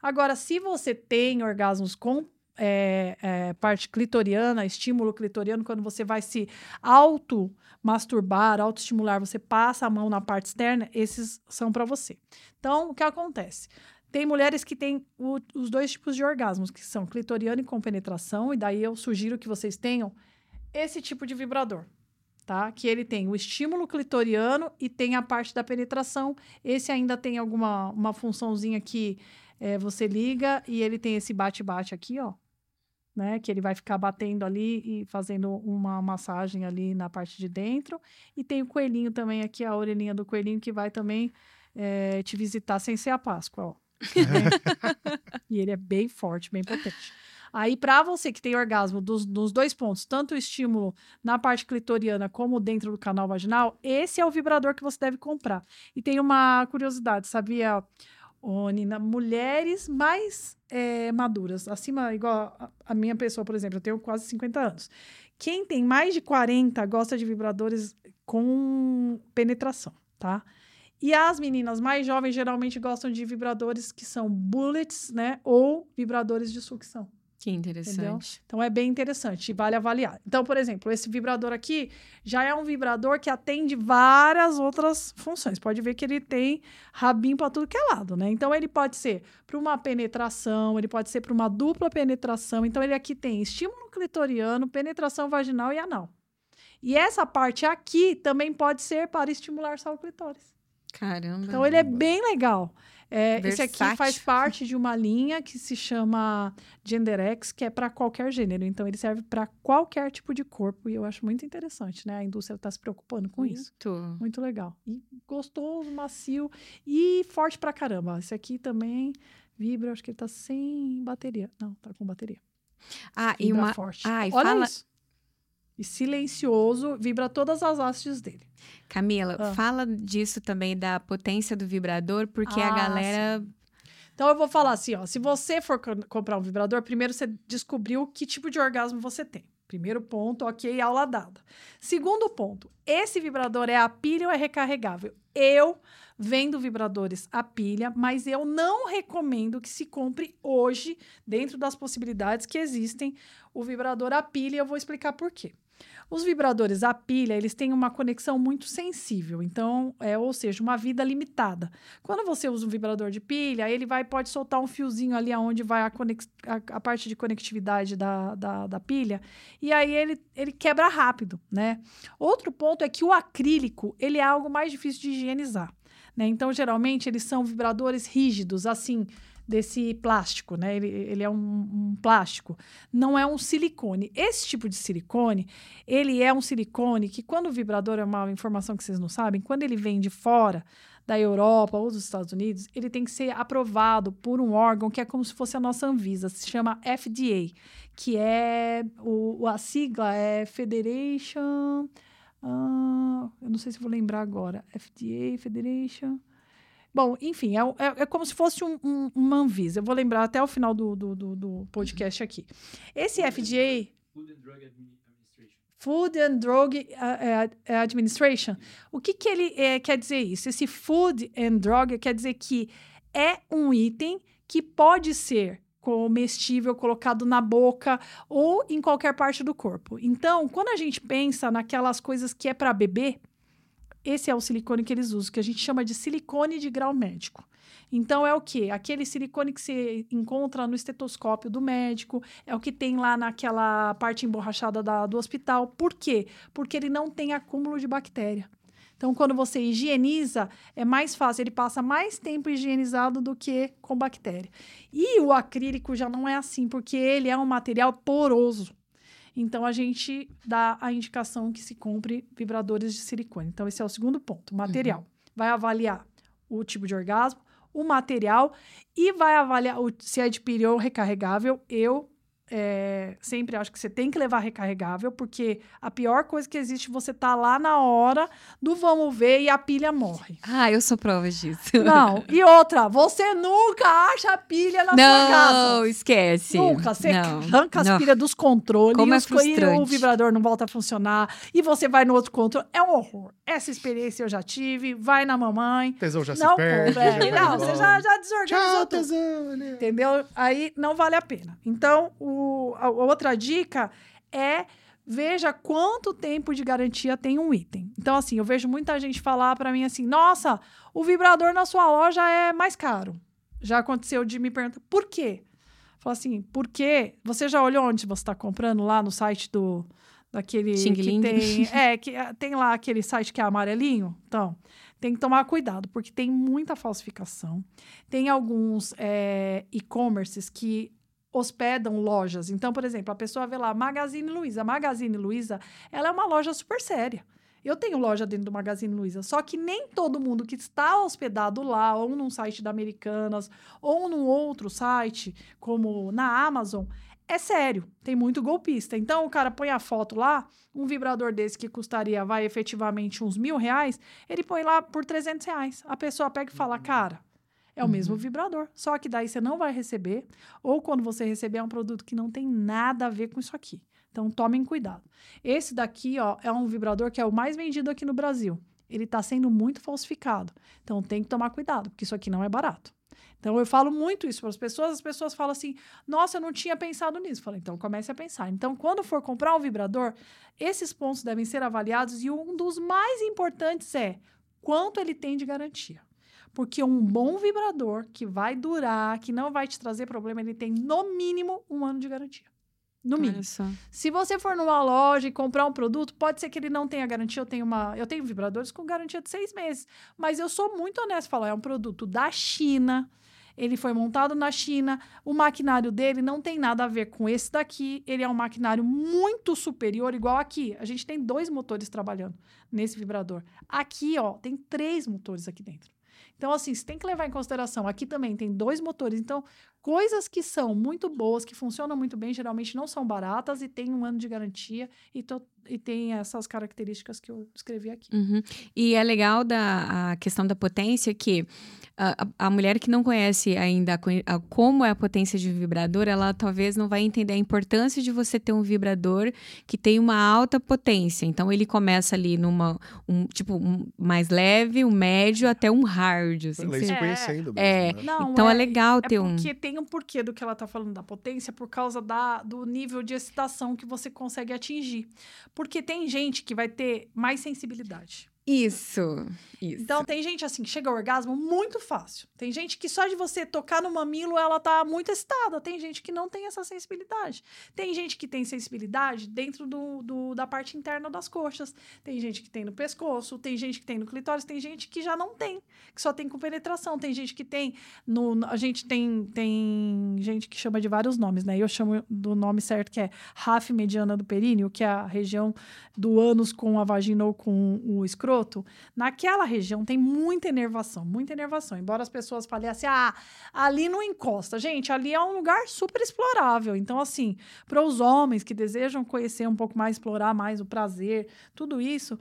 Agora, se você tem orgasmos com é, é, parte clitoriana, estímulo clitoriano, quando você vai se auto-masturbar, auto-estimular, você passa a mão na parte externa, esses são para você. Então, o que acontece? Tem mulheres que têm o, os dois tipos de orgasmos, que são clitoriano e com penetração, e daí eu sugiro que vocês tenham esse tipo de vibrador tá? Que ele tem o estímulo clitoriano e tem a parte da penetração. Esse ainda tem alguma uma funçãozinha que é, você liga e ele tem esse bate-bate aqui, ó. Né, que ele vai ficar batendo ali e fazendo uma massagem ali na parte de dentro. E tem o coelhinho também aqui, a orelhinha do coelhinho, que vai também é, te visitar sem ser a Páscoa, ó. e ele é bem forte, bem potente. Aí, para você que tem orgasmo dos, dos dois pontos, tanto o estímulo na parte clitoriana como dentro do canal vaginal, esse é o vibrador que você deve comprar. E tem uma curiosidade, sabia, ô, Nina? Mulheres mais é, maduras, acima, igual a, a minha pessoa, por exemplo, eu tenho quase 50 anos. Quem tem mais de 40 gosta de vibradores com penetração, tá? E as meninas mais jovens geralmente gostam de vibradores que são bullets, né? Ou vibradores de sucção. Que interessante. Entendeu? Então é bem interessante e vale avaliar. Então, por exemplo, esse vibrador aqui já é um vibrador que atende várias outras funções. Pode ver que ele tem rabinho para tudo que é lado, né? Então ele pode ser para uma penetração, ele pode ser para uma dupla penetração. Então ele aqui tem estímulo clitoriano, penetração vaginal e anal. E essa parte aqui também pode ser para estimular só o clitóris. Caramba. Então ele é bem legal. É, esse aqui faz parte de uma linha que se chama GenderX, que é para qualquer gênero. Então, ele serve para qualquer tipo de corpo. E eu acho muito interessante, né? A indústria está se preocupando com muito. isso. Muito legal. E gostoso, macio e forte pra caramba. Esse aqui também vibra, acho que ele tá sem bateria. Não, tá com bateria. Ah, vibra e uma. Forte. Ah, e Olha fala... isso e silencioso, vibra todas as hastes dele. Camila, ah. fala disso também da potência do vibrador, porque ah, a galera. Sim. Então eu vou falar assim, ó, se você for comprar um vibrador, primeiro você descobriu que tipo de orgasmo você tem. Primeiro ponto, ok, aula dada. Segundo ponto, esse vibrador é a pilha ou é recarregável? Eu vendo vibradores a pilha, mas eu não recomendo que se compre hoje, dentro das possibilidades que existem, o vibrador a pilha. E eu vou explicar por quê. Os vibradores a pilha, eles têm uma conexão muito sensível, então, é, ou seja, uma vida limitada. Quando você usa um vibrador de pilha, ele vai pode soltar um fiozinho ali aonde vai a, conex, a, a parte de conectividade da, da, da, pilha, e aí ele, ele quebra rápido, né? Outro ponto é que o acrílico, ele é algo mais difícil de higienizar, né? Então, geralmente, eles são vibradores rígidos, assim, desse plástico, né? Ele, ele é um, um, plástico, não é um silicone. Esse tipo de silicone, ele é um silicone que quando o vibrador é uma informação que vocês não sabem, quando ele vem de fora da Europa ou dos Estados Unidos, ele tem que ser aprovado por um órgão que é como se fosse a nossa Anvisa, se chama FDA, que é o, a sigla é Federation. Uh, eu não sei se vou lembrar agora. FDA, Federation. Bom, enfim, é, é, é como se fosse um, um, uma Anvisa. Eu vou lembrar até o final do, do, do, do podcast aqui. Esse FDA. Food and Drug Administration. Food and Drug uh, Administration. O que, que ele é, quer dizer isso? Esse Food and Drug quer dizer que é um item que pode ser comestível colocado na boca ou em qualquer parte do corpo. Então, quando a gente pensa naquelas coisas que é para beber, esse é o silicone que eles usam, que a gente chama de silicone de grau médico. Então é o que? Aquele silicone que você encontra no estetoscópio do médico, é o que tem lá naquela parte emborrachada da, do hospital. Por quê? Porque ele não tem acúmulo de bactéria. Então, quando você higieniza, é mais fácil, ele passa mais tempo higienizado do que com bactéria. E o acrílico já não é assim, porque ele é um material poroso. Então, a gente dá a indicação que se compre vibradores de silicone. Então, esse é o segundo ponto, material. Uhum. Vai avaliar o tipo de orgasmo, o material e vai avaliar o, se é de pilha ou recarregável. Eu é, sempre acho que você tem que levar recarregável, porque a pior coisa que existe você tá lá na hora do vamos ver e a pilha morre. Ah, eu sou prova disso. Não, e outra, você nunca acha a pilha na não, sua casa. Não, esquece. Nunca, você não, arranca as não. pilhas dos controles Como e, é frustrante. e o vibrador não volta a funcionar e você vai no outro controle, é um horror. Essa experiência eu já tive, vai na mamãe. Tesão já não se perde. É, não, você já, já desorganizou Tchau, tesão. Né? Entendeu? Aí não vale a pena. Então, o a, outra dica é veja quanto tempo de garantia tem um item. Então, assim, eu vejo muita gente falar para mim assim: nossa, o vibrador na sua loja é mais caro. Já aconteceu de me perguntar por quê? Fala assim, porque você já olhou onde você está comprando lá no site do daquele Xing que tem, é, que é, tem lá aquele site que é amarelinho. Então, tem que tomar cuidado, porque tem muita falsificação. Tem alguns é, e-commerces que hospedam lojas. Então, por exemplo, a pessoa vê lá Magazine Luiza. Magazine Luiza, ela é uma loja super séria. Eu tenho loja dentro do Magazine Luiza, só que nem todo mundo que está hospedado lá, ou num site da Americanas, ou num outro site, como na Amazon, é sério. Tem muito golpista. Então, o cara põe a foto lá, um vibrador desse que custaria, vai, efetivamente uns mil reais, ele põe lá por 300 reais. A pessoa pega e fala, uhum. cara, é o uhum. mesmo vibrador. Só que daí você não vai receber, ou quando você receber é um produto que não tem nada a ver com isso aqui. Então tomem cuidado. Esse daqui, ó, é um vibrador que é o mais vendido aqui no Brasil. Ele está sendo muito falsificado. Então tem que tomar cuidado, porque isso aqui não é barato. Então eu falo muito isso para as pessoas, as pessoas falam assim: "Nossa, eu não tinha pensado nisso". Falo: "Então comece a pensar". Então, quando for comprar um vibrador, esses pontos devem ser avaliados e um dos mais importantes é quanto ele tem de garantia. Porque um bom vibrador que vai durar, que não vai te trazer problema, ele tem no mínimo um ano de garantia. No mínimo. Se você for numa loja e comprar um produto, pode ser que ele não tenha garantia. Eu tenho uma, eu tenho vibradores com garantia de seis meses, mas eu sou muito honesto falar, é um produto da China. Ele foi montado na China. O maquinário dele não tem nada a ver com esse daqui. Ele é um maquinário muito superior, igual aqui. A gente tem dois motores trabalhando nesse vibrador. Aqui, ó, tem três motores aqui dentro. Então, assim, você tem que levar em consideração. Aqui também tem dois motores. Então, coisas que são muito boas, que funcionam muito bem, geralmente não são baratas e tem um ano de garantia e, to, e tem essas características que eu descrevi aqui. Uhum. E é legal da a questão da potência que a, a mulher que não conhece ainda a, a, como é a potência de um vibrador, ela talvez não vai entender a importância de você ter um vibrador que tem uma alta potência. Então ele começa ali numa um tipo um mais leve, um médio até um hard. Assim, você... conhecendo mesmo, é, né? não, então é, é legal ter é um. Porque tem um porquê do que ela tá falando da potência por causa da, do nível de excitação que você consegue atingir. Porque tem gente que vai ter mais sensibilidade. Isso, isso. Então, tem gente assim que chega ao orgasmo muito fácil. Tem gente que só de você tocar no mamilo ela tá muito excitada. Tem gente que não tem essa sensibilidade. Tem gente que tem sensibilidade dentro do, do, da parte interna das coxas. Tem gente que tem no pescoço. Tem gente que tem no clitóris. Tem gente que já não tem, que só tem com penetração. Tem gente que tem no. A gente tem, tem gente que chama de vários nomes, né? Eu chamo do nome certo que é RAF mediana do períneo, que é a região do ânus com a vagina ou com o escroto escroto, naquela região tem muita enervação, muita enervação. Embora as pessoas falem assim, ah, ali não encosta. Gente, ali é um lugar super explorável. Então, assim, para os homens que desejam conhecer um pouco mais, explorar mais o prazer, tudo isso,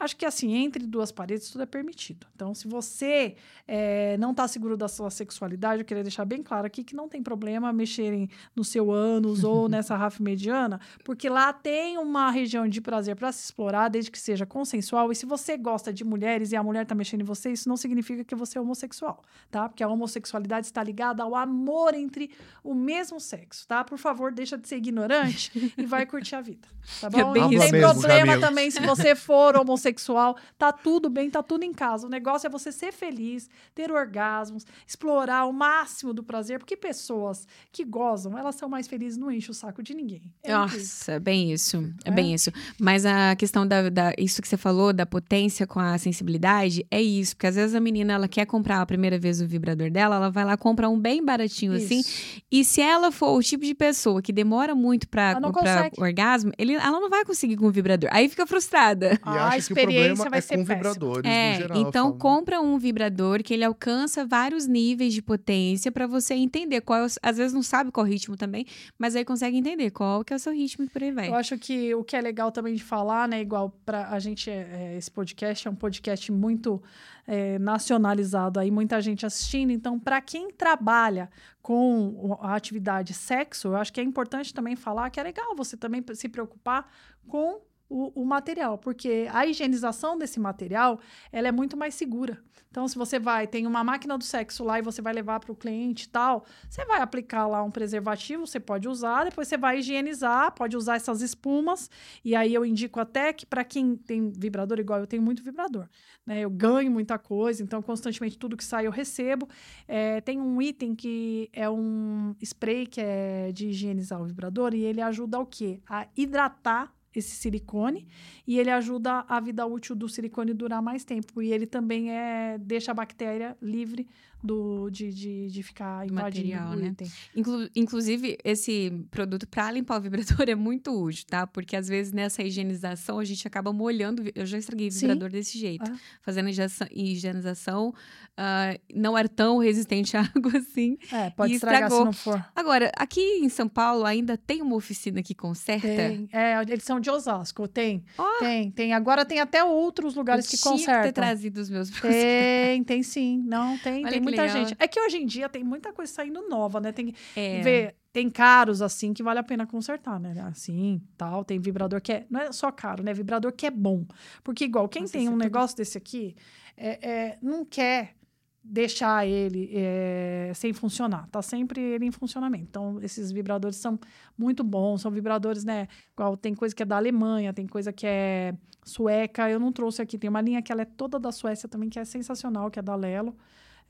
Acho que assim, entre duas paredes, tudo é permitido. Então, se você é, não está seguro da sua sexualidade, eu queria deixar bem claro aqui que não tem problema mexerem no seu ânus ou nessa rafa mediana, porque lá tem uma região de prazer para se explorar, desde que seja consensual. E se você gosta de mulheres e a mulher está mexendo em você, isso não significa que você é homossexual, tá? Porque a homossexualidade está ligada ao amor entre o mesmo sexo, tá? Por favor, deixa de ser ignorante e vai curtir a vida, tá é bom? É não tem problema também se você for homossexual sexual, tá tudo bem, tá tudo em casa. O negócio é você ser feliz, ter orgasmos, explorar o máximo do prazer, porque pessoas que gozam, elas são mais felizes, não enche o saco de ninguém. É Nossa, é bem isso. É, é, bem isso. Mas a questão da, da, isso que você falou, da potência com a sensibilidade, é isso. Porque às vezes a menina, ela quer comprar a primeira vez o vibrador dela, ela vai lá comprar um bem baratinho assim. isso. assim. E se ela for o tipo de pessoa que demora muito pra, pra orgasmo, ele, ela não vai conseguir com o vibrador. Aí fica frustrada. E ah, acha que experiência vai é ser com vibradores, é, geral, Então, compra um vibrador que ele alcança vários níveis de potência para você entender qual. É às vezes não sabe qual ritmo também, mas aí consegue entender qual que é o seu ritmo e por aí vai. Eu acho que o que é legal também de falar, né? Igual para a gente, é, esse podcast é um podcast muito é, nacionalizado aí, muita gente assistindo. Então, para quem trabalha com a atividade sexo, eu acho que é importante também falar que é legal você também se preocupar com o, o, material, porque a higienização desse material ela é muito mais segura. Então, se você vai, tem uma máquina do sexo lá e você vai levar para o cliente e tal, você vai aplicar lá um preservativo, você pode usar, depois você vai higienizar, pode usar essas espumas, e aí eu indico até que para quem tem vibrador, igual eu tenho muito vibrador, né? Eu ganho muita coisa, então constantemente tudo que sai eu recebo. É, tem um item que é um spray que é de higienizar o vibrador e ele ajuda ao quê? A hidratar esse silicone e ele ajuda a vida útil do silicone durar mais tempo e ele também é deixa a bactéria livre do, de, de, de ficar invadindo Material, né? Inclu inclusive, esse produto para limpar o vibrador é muito útil, tá? Porque às vezes nessa higienização a gente acaba molhando. Eu já estraguei o vibrador Sim. desse jeito. Ah. Fazendo higienização, uh, não era tão resistente à água assim. É, pode estragar estragou. se não for. Agora, aqui em São Paulo ainda tem uma oficina que conserta? Tem. É, eles são de Osasco, tem. Oh. Tem, tem. Agora tem até outros lugares Eu que consertam. ter trazido os meus Tem, tem sim. Não, tem. Olha tem muita legal. gente. É que hoje em dia tem muita coisa saindo nova, né? Tem é. ver, tem caros assim que vale a pena consertar, né? Assim, tal, tem vibrador que é, não é só caro, né? Vibrador que é bom. Porque igual quem Nossa, tem um negócio desse aqui, é, é, não quer deixar ele é, sem funcionar. Tá sempre ele em funcionamento. Então, esses vibradores são muito bons. São vibradores, né? Igual tem coisa que é da Alemanha, tem coisa que é sueca. Eu não trouxe aqui. Tem uma linha que ela é toda da Suécia também, que é sensacional, que é da Lelo.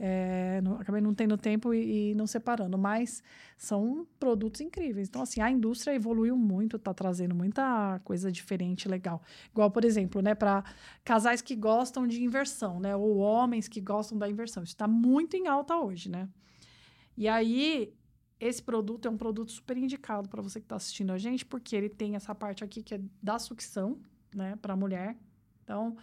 É, não, acabei não tendo tempo e, e, não separando, mas são produtos incríveis. Então, assim, a indústria evoluiu muito, está trazendo muita coisa diferente, legal. Igual, por exemplo, né, para casais que gostam de inversão, né, ou homens que gostam da inversão. Isso está muito em alta hoje, né? E aí, esse produto é um produto super indicado para você que está assistindo a gente, porque ele tem essa parte aqui que é da sucção, né, para mulher. Então,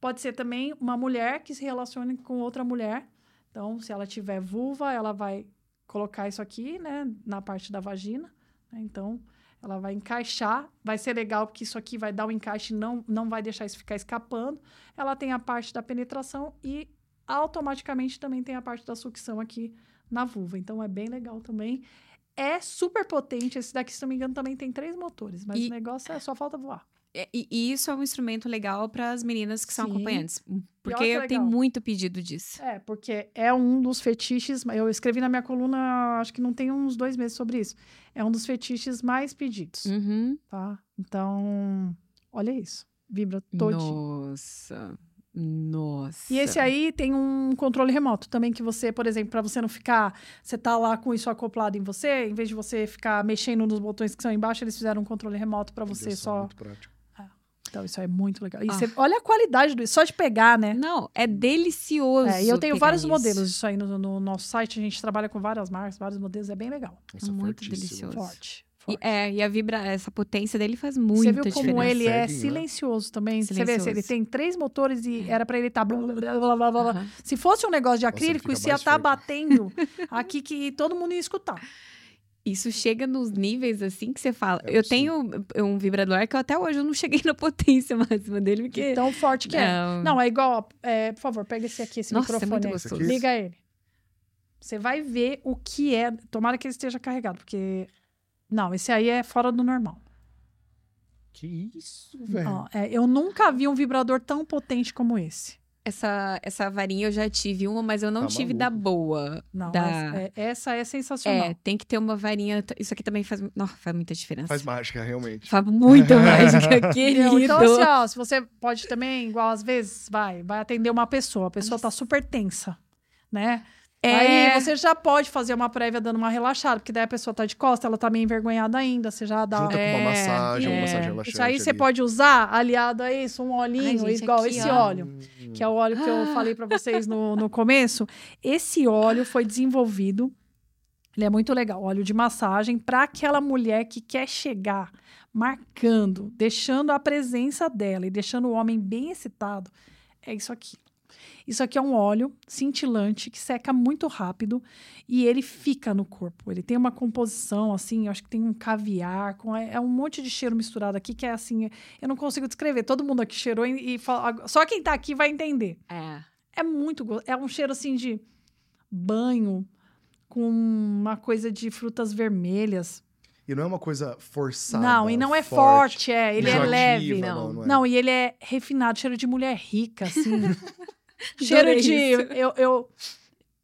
pode ser também uma mulher que se relacione com outra mulher então, se ela tiver vulva, ela vai colocar isso aqui, né, na parte da vagina. Né? Então, ela vai encaixar. Vai ser legal porque isso aqui vai dar o um encaixe, não, não vai deixar isso ficar escapando. Ela tem a parte da penetração e automaticamente também tem a parte da sucção aqui na vulva. Então, é bem legal também. É super potente. Esse daqui, se não me engano, também tem três motores, mas e... o negócio é só falta voar. É, e, e, isso é um instrumento legal para as meninas que Sim. são acompanhantes. Hum, porque eu tenho muito pedido disso. É, porque é um dos fetiches. Eu escrevi na minha coluna, acho que não tem uns dois meses sobre isso. É um dos fetiches mais pedidos. Uhum. Tá? Então, olha isso. Vibra todo. Nossa. Nossa. E esse aí tem um controle remoto também que você, por exemplo, para você não ficar, você tá lá com isso acoplado em você, em vez de você ficar mexendo nos botões que são embaixo, eles fizeram um controle remoto para você só. Muito prático. Então, isso é muito legal. E ah. você, olha a qualidade do só de pegar, né? Não, é delicioso. É, e eu tenho vários isso. modelos disso aí no, no, nosso site. A gente trabalha com várias marcas, vários modelos. É bem legal. Nossa, muito delicioso. Forte. E, é, e a vibra, essa potência dele faz muita diferença. Você viu como ele é né? silencioso também? Silencioso. Você vê, se ele tem três motores e era para ele estar... Tá blá, blá, blá, blá, uhum. Se fosse um negócio de acrílico, Nossa, isso ia estar tá batendo aqui que todo mundo ia escutar. Isso chega nos níveis assim que você fala. É eu tenho um vibrador que eu, até hoje eu não cheguei na potência máxima dele, porque. Tão forte que é. não. é. Não, é igual. É, por favor, pega esse aqui, esse Nossa, microfone. É muito. Liga ele. Você vai ver o que é. Tomara que ele esteja carregado, porque não, esse aí é fora do normal. Que isso, velho? É, eu nunca vi um vibrador tão potente como esse. Essa, essa varinha eu já tive uma, mas eu não tá tive maluco. da boa. Não, da... É, essa é sensacional. É, tem que ter uma varinha. Isso aqui também faz, não, faz muita diferença. Faz mágica, realmente. Faz muita mágica, querido. Então, assim, ó, se você pode também, igual às vezes, vai, vai atender uma pessoa, a pessoa tá super tensa, né? É... Aí você já pode fazer uma prévia dando uma relaxada, porque daí a pessoa tá de costa, ela tá meio envergonhada ainda, você já dá... Junta é... com uma é, massagem, é... uma massagem relaxante Isso aí você pode usar, aliado a isso, um olhinho, Ai, gente, igual aqui, esse ó. óleo, que é o óleo que eu ah. falei para vocês no, no começo. Esse óleo foi desenvolvido, ele é muito legal, óleo de massagem, para aquela mulher que quer chegar marcando, deixando a presença dela e deixando o homem bem excitado, é isso aqui. Isso aqui é um óleo cintilante que seca muito rápido e ele fica no corpo. Ele tem uma composição assim, eu acho que tem um caviar, com, é, é um monte de cheiro misturado aqui que é assim, eu não consigo descrever. Todo mundo aqui cheirou e, e fala, só quem tá aqui vai entender. É. É muito, é um cheiro assim de banho com uma coisa de frutas vermelhas. E não é uma coisa forçada. Não, e não é forte, forte é. Ele é leve. Não. Não, é. não, e ele é refinado, cheiro de mulher rica, assim. Cheiro de. Eu, eu,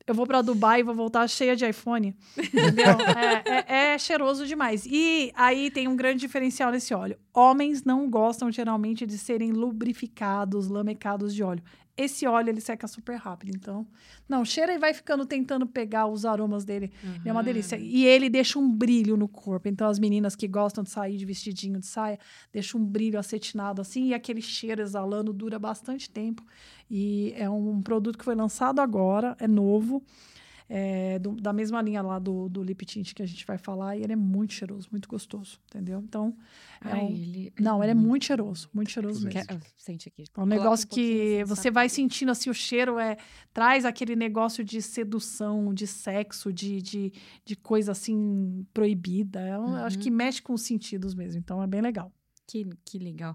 eu vou para Dubai e vou voltar cheia de iPhone. Entendeu? é, é, é, cheiroso demais. E aí tem um grande diferencial nesse óleo. Homens não gostam geralmente de serem lubrificados, lamecados de óleo. Esse óleo ele seca super rápido, então. Não, cheira e vai ficando tentando pegar os aromas dele. Uhum. É uma delícia. E ele deixa um brilho no corpo. Então, as meninas que gostam de sair de vestidinho de saia, deixa um brilho acetinado assim. E aquele cheiro exalando dura bastante tempo. E é um produto que foi lançado agora, é novo é, do, da mesma linha lá do, do lip tint que a gente vai falar, e ele é muito cheiroso, muito gostoso, entendeu? Então, é Ai, um... ele... não, ele é muito cheiroso, muito cheiroso mesmo. Quer... Sente aqui. É um negócio um que você vai sentindo assim, o cheiro é traz aquele negócio de sedução, de sexo, de, de, de coisa assim proibida. Eu uhum. acho que mexe com os sentidos mesmo, então é bem legal. Que, que legal.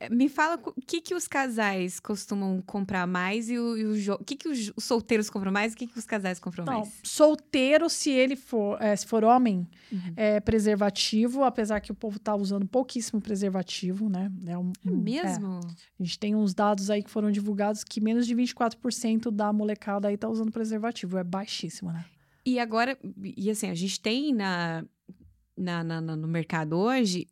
É, me fala o que, que os casais costumam comprar mais e o, e o, que, que os, os, solteiros compram mais e o que, que os casais compram então, mais? Solteiro, se ele for, é, se for homem, uhum. é preservativo, apesar que o povo tá usando pouquíssimo preservativo, né? É, um, é mesmo? É. A gente tem uns dados aí que foram divulgados que menos de 24% da molecada aí tá usando preservativo. É baixíssimo, né? E agora, e assim, a gente tem na, na, na, no mercado hoje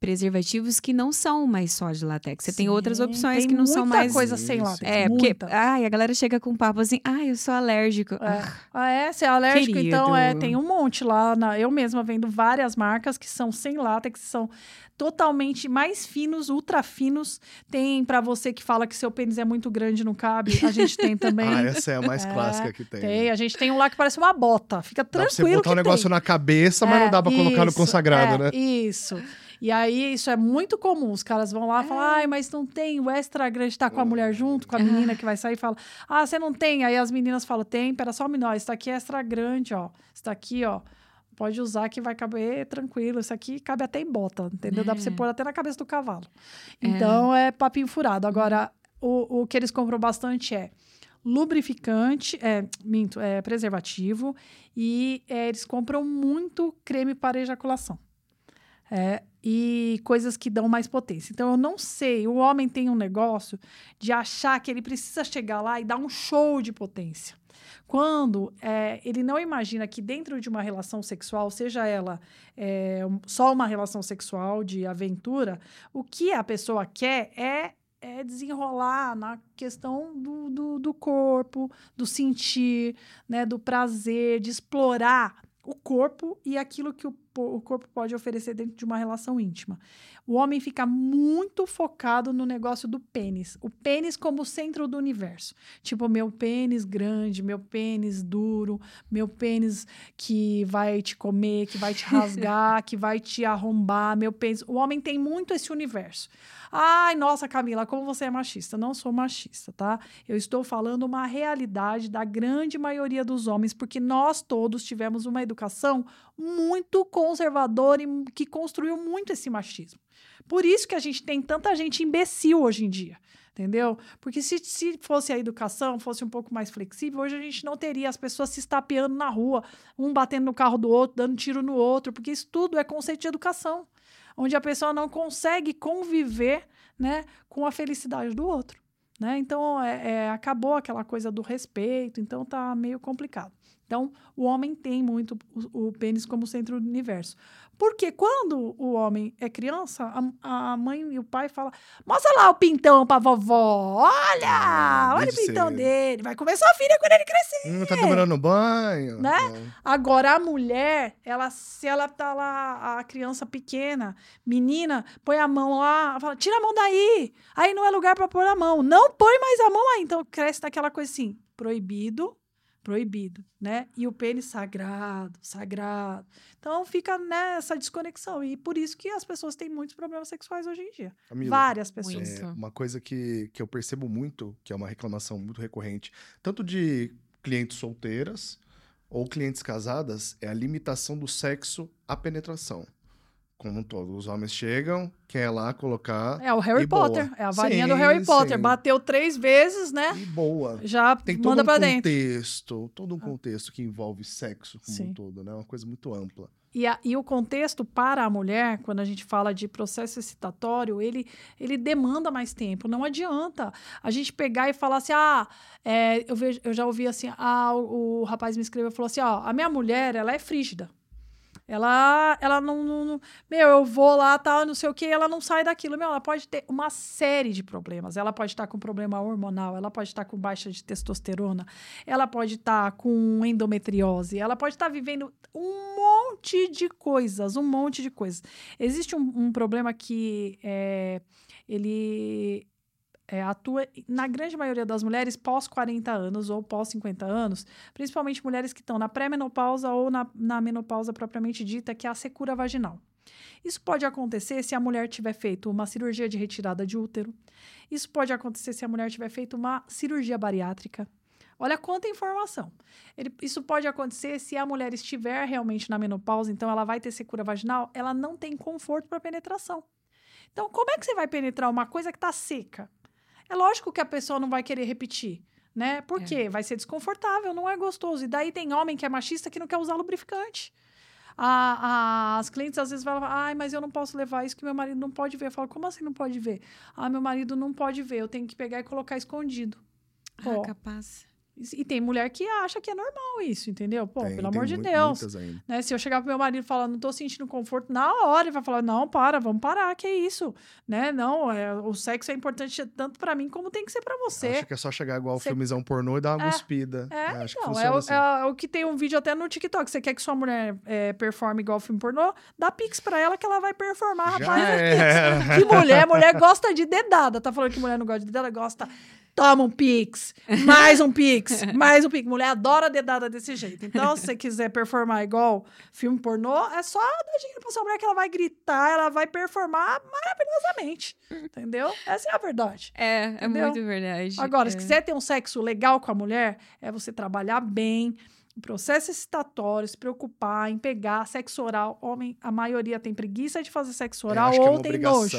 preservativos que não são mais só de latex. Você Sim, tem outras opções tem que não são mais. coisa sem látex. É, muita. porque. Ai, a galera chega com um papo assim, ai, eu sou alérgico. É. Ah, é? Você é alérgico? Querido. Então, é, tem um monte lá. Na, eu mesma vendo várias marcas que são sem látex, são totalmente mais finos, ultra finos. Tem para você que fala que seu pênis é muito grande, não cabe. A gente tem também. ah, essa é a mais é, clássica que tem. Tem. Né? A gente tem um lá que parece uma bota. Fica tranquilo. Dá pra você botar um negócio tem. na cabeça, mas é, não dá pra colocar no consagrado, é, né? Isso. E aí, isso é muito comum. Os caras vão lá e falam, é. ai, mas não tem, o extra grande tá com a mulher junto, com a menina que vai sair e fala, ah, você não tem. Aí as meninas falam, tem, pera só um minuto, isso aqui é extra grande, ó. Isso aqui, ó. Pode usar que vai caber tranquilo. Isso aqui cabe até em bota, entendeu? É. Dá pra você é. pôr até na cabeça do cavalo. É. Então, é papinho furado. Agora, o, o que eles compram bastante é lubrificante, é, minto, é preservativo e é, eles compram muito creme para ejaculação. É, e coisas que dão mais potência. Então, eu não sei, o homem tem um negócio de achar que ele precisa chegar lá e dar um show de potência. Quando é, ele não imagina que dentro de uma relação sexual, seja ela é, só uma relação sexual de aventura, o que a pessoa quer é é desenrolar na questão do, do, do, corpo, do sentir, né, do prazer, de explorar o corpo e aquilo que o o corpo pode oferecer dentro de uma relação íntima. O homem fica muito focado no negócio do pênis. O pênis como centro do universo. Tipo, meu pênis grande, meu pênis duro, meu pênis que vai te comer, que vai te rasgar, que vai te arrombar, meu pênis. O homem tem muito esse universo. Ai, nossa, Camila, como você é machista. Não sou machista, tá? Eu estou falando uma realidade da grande maioria dos homens, porque nós todos tivemos uma educação muito conservadora e que construiu muito esse machismo. Por isso que a gente tem tanta gente imbecil hoje em dia entendeu? Porque se, se fosse a educação, fosse um pouco mais flexível, hoje a gente não teria as pessoas se estapeando na rua, um batendo no carro do outro, dando tiro no outro, porque isso tudo é conceito de educação onde a pessoa não consegue conviver né, com a felicidade do outro. Né? Então, é, é, acabou aquela coisa do respeito, então tá meio complicado. Então, o homem tem muito o, o pênis como centro do universo. Porque quando o homem é criança, a, a mãe e o pai falam: mostra lá o pintão pra vovó. Olha! Ah, olha o pintão ser. dele. Vai comer sua filha quando ele crescer. Não tá demorando banho. Né? Agora, a mulher, ela, se ela tá lá, a criança pequena, menina, põe a mão lá, fala: tira a mão daí. Aí não é lugar pra pôr a mão. Não põe mais a mão aí. Então cresce naquela coisa assim: proibido proibido, né? E o pênis sagrado, sagrado. Então fica nessa desconexão e por isso que as pessoas têm muitos problemas sexuais hoje em dia. Camila, Várias pessoas. É, uma coisa que, que eu percebo muito, que é uma reclamação muito recorrente, tanto de clientes solteiras ou clientes casadas, é a limitação do sexo à penetração como todos os homens chegam, quer lá colocar. É o Harry Potter, boa. é a varinha sim, do Harry Potter. Sim. Bateu três vezes, né? E boa. Já Tem todo manda um pra contexto, dentro. todo um contexto que envolve sexo como sim. um todo, né? Uma coisa muito ampla. E, a, e o contexto para a mulher, quando a gente fala de processo excitatório, ele, ele demanda mais tempo. Não adianta a gente pegar e falar assim: ah, é, eu, vejo, eu já ouvi assim, ah, o, o rapaz me escreveu e falou assim: ó, a minha mulher, ela é frígida. Ela, ela não, não, Meu, eu vou lá, tal, não sei o que, ela não sai daquilo. Meu, ela pode ter uma série de problemas. Ela pode estar com problema hormonal, ela pode estar com baixa de testosterona, ela pode estar com endometriose, ela pode estar vivendo um monte de coisas, um monte de coisas. Existe um, um problema que é, ele é, atua na grande maioria das mulheres pós 40 anos ou pós 50 anos, principalmente mulheres que estão na pré-menopausa ou na, na menopausa propriamente dita, que é a secura vaginal. Isso pode acontecer se a mulher tiver feito uma cirurgia de retirada de útero. Isso pode acontecer se a mulher tiver feito uma cirurgia bariátrica. Olha quanta informação. Ele, isso pode acontecer se a mulher estiver realmente na menopausa, então ela vai ter secura vaginal, ela não tem conforto para penetração. Então, como é que você vai penetrar uma coisa que está seca? É lógico que a pessoa não vai querer repetir, né? Por é. quê? Vai ser desconfortável, não é gostoso. E daí tem homem que é machista que não quer usar lubrificante. A, a, as clientes às vezes falam, ai, mas eu não posso levar isso que meu marido não pode ver. Eu falo, como assim não pode ver? Ah, meu marido não pode ver, eu tenho que pegar e colocar escondido. Ah, capaz. E tem mulher que acha que é normal isso, entendeu? Pô, tem, pelo amor de Deus. Né? Se eu chegar pro meu marido e falar, não tô sentindo conforto, na hora ele vai falar, não, para, vamos parar, que é isso. Né? Não, é, o sexo é importante tanto para mim como tem que ser para você. Acho que é só chegar igual o filmezão pornô e dar uma é, cuspida. É, é acho então, que é, assim. é, o que tem um vídeo até no TikTok. Você quer que sua mulher é, performe igual o filme pornô? Dá pix pra ela que ela vai performar, rapaz. É. Que mulher, mulher gosta de dedada. Tá falando que mulher não gosta de dedada? Gosta Toma um Pix, mais um Pix, mais um Pix. Mulher adora dedada desse jeito. Então, se você quiser performar igual filme pornô, é só dar dinheiro pra sua mulher que ela vai gritar, ela vai performar maravilhosamente. Entendeu? Essa é a verdade. É, é entendeu? é muito verdade. Agora, é. se quiser ter um sexo legal com a mulher, é você trabalhar bem, processo excitatório, se preocupar em pegar sexo oral. Homem, a maioria tem preguiça de fazer sexo é, oral ou, é tem nojo,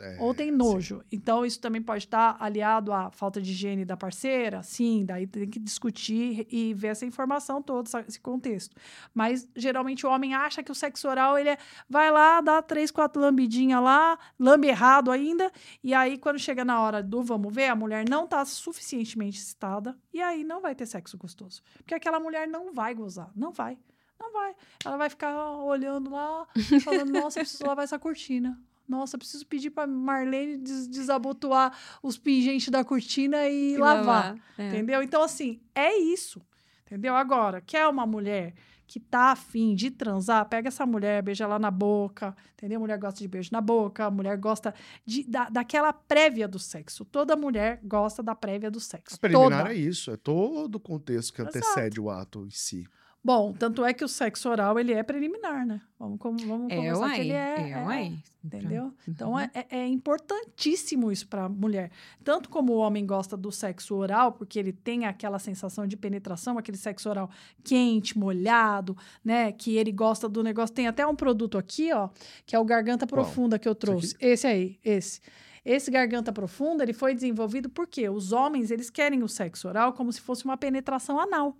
é, ou tem nojo. Então, isso também pode estar aliado à falta de higiene da parceira. Sim, daí tem que discutir e ver essa informação toda, esse contexto. Mas, geralmente, o homem acha que o sexo oral, ele é, vai lá, dá três, quatro lambidinhas lá, lambe errado ainda, e aí, quando chega na hora do vamos ver, a mulher não está suficientemente excitada, e aí não vai ter sexo gostoso. Porque aquela mulher não vai gozar. Não vai. Não vai. Ela vai ficar olhando lá, falando: nossa, preciso lavar essa cortina. Nossa, preciso pedir para Marlene des desabotoar os pingentes da cortina e, e lavar. lavar. É. Entendeu? Então, assim, é isso. Entendeu? Agora, quer uma mulher que tá afim de transar, pega essa mulher, beija ela na boca, entendeu? A mulher gosta de beijo na boca, a mulher gosta de, da, daquela prévia do sexo. Toda mulher gosta da prévia do sexo. A preliminar Toda. é isso, é todo o contexto que Exato. antecede o ato em si. Bom, tanto é que o sexo oral, ele é preliminar, né? Vamos, com- vamos É, conversar que ele é... É, uai. Entendeu? Então Uhum. é, é- é importantíssimo isso para mulher. Tanto como o homem gosta do sexo oral, porque ele tem aquela sensação de penetração, aquele sexo oral quente, molhado, né? Que ele gosta do negócio. Tem até um produto aqui, ó, que é o Garganta? Profunda que eu trouxe. Esse aí, esse. Esse garganta profunda, ele foi desenvolvido porque os homens, eles querem o sexo oral como se fosse uma penetração anal.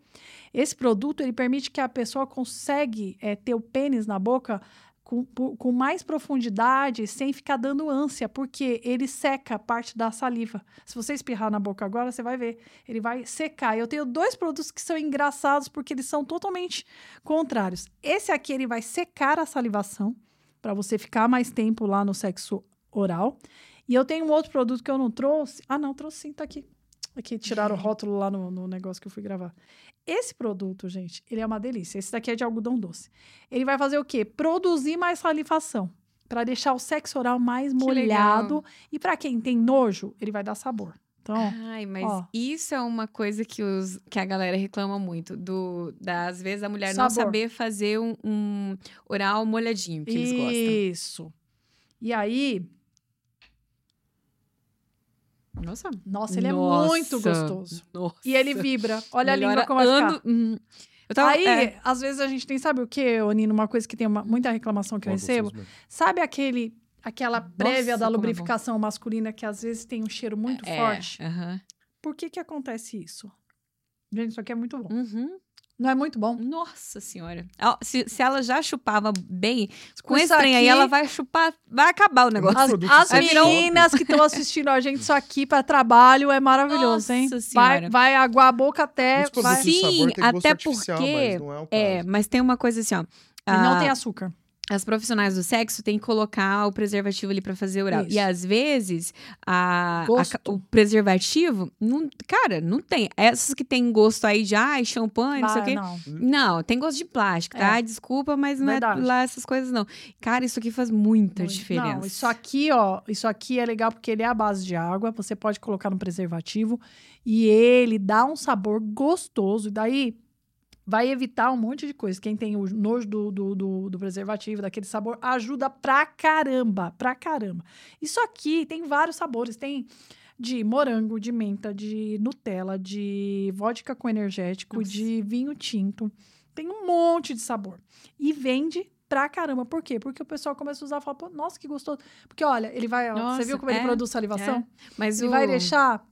Esse produto, ele permite que a pessoa consegue eh, ter o pênis na boca com, com mais profundidade, sem ficar dando ânsia, porque ele seca parte da saliva. Se você espirrar na boca agora, você vai ver, ele vai secar. Eu tenho dois produtos que são engraçados porque eles são totalmente contrários. Esse aqui ele vai secar a salivação para você ficar mais tempo lá no sexo oral. E eu tenho um outro produto que eu não trouxe. Ah, não, trouxe sim, tá aqui. Aqui, tiraram o rótulo lá no, no negócio que eu fui gravar. Esse produto, gente, ele é uma delícia. Esse daqui é de algodão doce. Ele vai fazer o quê? Produzir mais salivação. Para deixar o sexo oral mais Que molhado. legal. E para quem tem nojo, ele vai dar sabor. Então, Ai, mas ó. isso é uma coisa que, os, que a galera reclama muito. Do, da, às vezes a mulher não Sabor. saber fazer um, um oral molhadinho, que eles gostam. isso. E aí, Nossa. nossa, ele Nossa. é muito gostoso. Nossa. E ele vibra. Olha a língua como vai ficar. ano- Hum. Eu tava, Aí, é, às vezes a gente tem, sabe o que, Onino? Uma coisa que tem uma- muita reclamação que eu recebo. Sabe aquele, aquela prévia da é lubrificação masculina que às vezes tem um cheiro muito é, forte? Por que que acontece isso? Gente, isso aqui é muito bom. Uhum. Não é muito bom? Nossa senhora. Se, se ela já chupava bem, com Com esse trem aí, aqui- vai vai chupar, vai acabar o negócio. As, as vai meninas que estão assistindo a gente isso aqui para trabalho é maravilhoso, hein? Nossa Vai, Senhora. vai aguar a boca até. Vai, produtos de sabor Sim, até porque- mas não é o caso. É, mas tem uma coisa assim, ó. e não a- tem açúcar. As profissionais do sexo têm que colocar o preservativo ali pra fazer oral. Isso. E às vezes a, a o preservativo, não, cara, não tem. Essas que tem gosto aí de ai, champanhe, não sei o Vai, quê. não. Não, tem gosto de plástico, tá? É. Desculpa, mas não Verdade. é lá essas coisas, não. Cara, isso aqui faz muita Muito. diferença. Não, isso aqui, ó, isso aqui é legal porque ele é a base de água, você pode colocar no preservativo e ele dá um sabor gostoso. E daí vai evitar um monte de coisa. Quem tem o nojo do, do, do, do preservativo, daquele sabor, ajuda pra caramba, pra caramba. Isso aqui tem vários sabores, tem de morango, de menta, de Nutella, de vodka com energético, Nossa. de vinho tinto. Tem um monte de sabor. E vende pra caramba. Por quê? Porque o pessoal começa a usar e fala, Pô, nossa, que gostoso. Porque, olha, ele vai. Nossa, você viu como ele é, produz salivação? Mas Ele o... vai deixar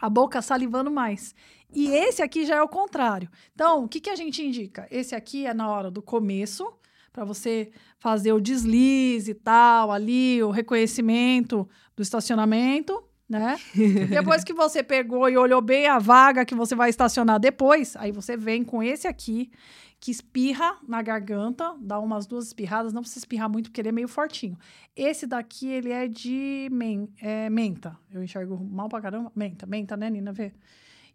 a boca salivando mais. E esse aqui já é o contrário. Então, o que, que a gente indica? Esse aqui é na hora do começo, para você fazer o deslize e tal, ali, o reconhecimento do estacionamento, né? depois que você pegou e olhou bem a vaga que você vai estacionar depois, aí você vem com esse aqui, que espirra na garganta, dá umas duas espirradas, não precisa espirrar muito, porque ele é meio fortinho. Esse daqui, ele é de men é, menta. Eu enxergo mal pra caramba. Menta, menta, né, Nina? Vê.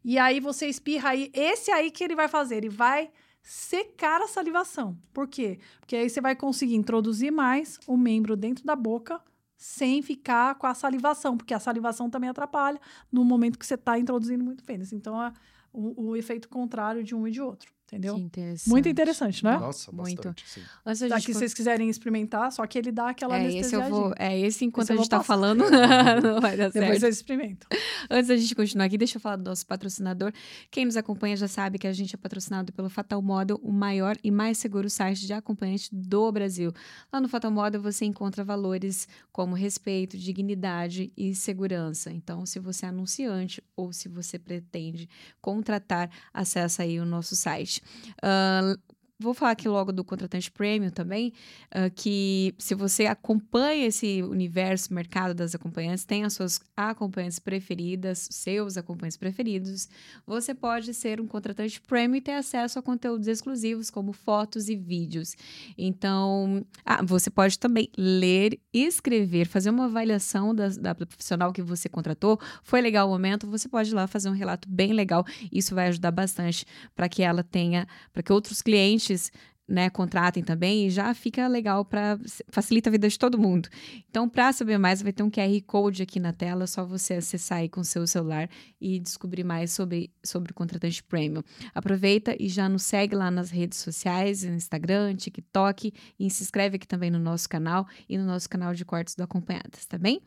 E aí você espirra aí. Esse aí que ele vai fazer, ele vai secar a salivação. Por quê? Porque aí você vai conseguir introduzir mais o membro dentro da boca sem ficar com a salivação, porque a salivação também atrapalha no momento que você está introduzindo muito pênis. Então, é o, o efeito contrário de um e de outro, entendeu? interessante. Muito interessante, né? Nossa, Muito. bastante, sim. Antes da Tá, gente que vocês quiserem experimentar, só que ele dá aquela É, esse eu vou. É, esse enquanto Esse eu a gente tá passar. falando, não vai dar Depois certo. vocês experimentam. Antes da gente continuar aqui, deixa eu falar do nosso patrocinador. Quem nos acompanha já sabe que a gente é patrocinado pelo Fatal Model, o maior e mais seguro site de acompanhante do Brasil. Lá no Fatal Model você encontra valores como respeito, dignidade e segurança. Então, se você é anunciante ou se você pretende contratar, acessa aí o nosso site. Ah, Vou falar aqui logo do contratante premium também, ah, que se você acompanha esse universo, mercado das acompanhantes, tem as suas acompanhantes preferidas, seus acompanhantes preferidos, você pode ser um contratante premium e ter acesso a conteúdos exclusivos, como fotos e vídeos. Então, ah, você pode também ler, escrever, fazer uma avaliação da, da profissional que você contratou. Foi legal o momento, você pode ir lá fazer um relato bem legal. Isso vai ajudar bastante para que ela tenha, para que outros clientes clientes né, contratem também e já fica legal para facilita a vida de todo mundo. Então, para saber mais, vai ter um QR Code aqui na tela, só você acessar aí com seu celular e descobrir mais sobre, sobre o contratante premium. Aproveita e já nos segue lá nas redes sociais, no Instagram, TikTok e se inscreve aqui também no nosso canal e no nosso canal de cortes do Acompanhadas, tá bem?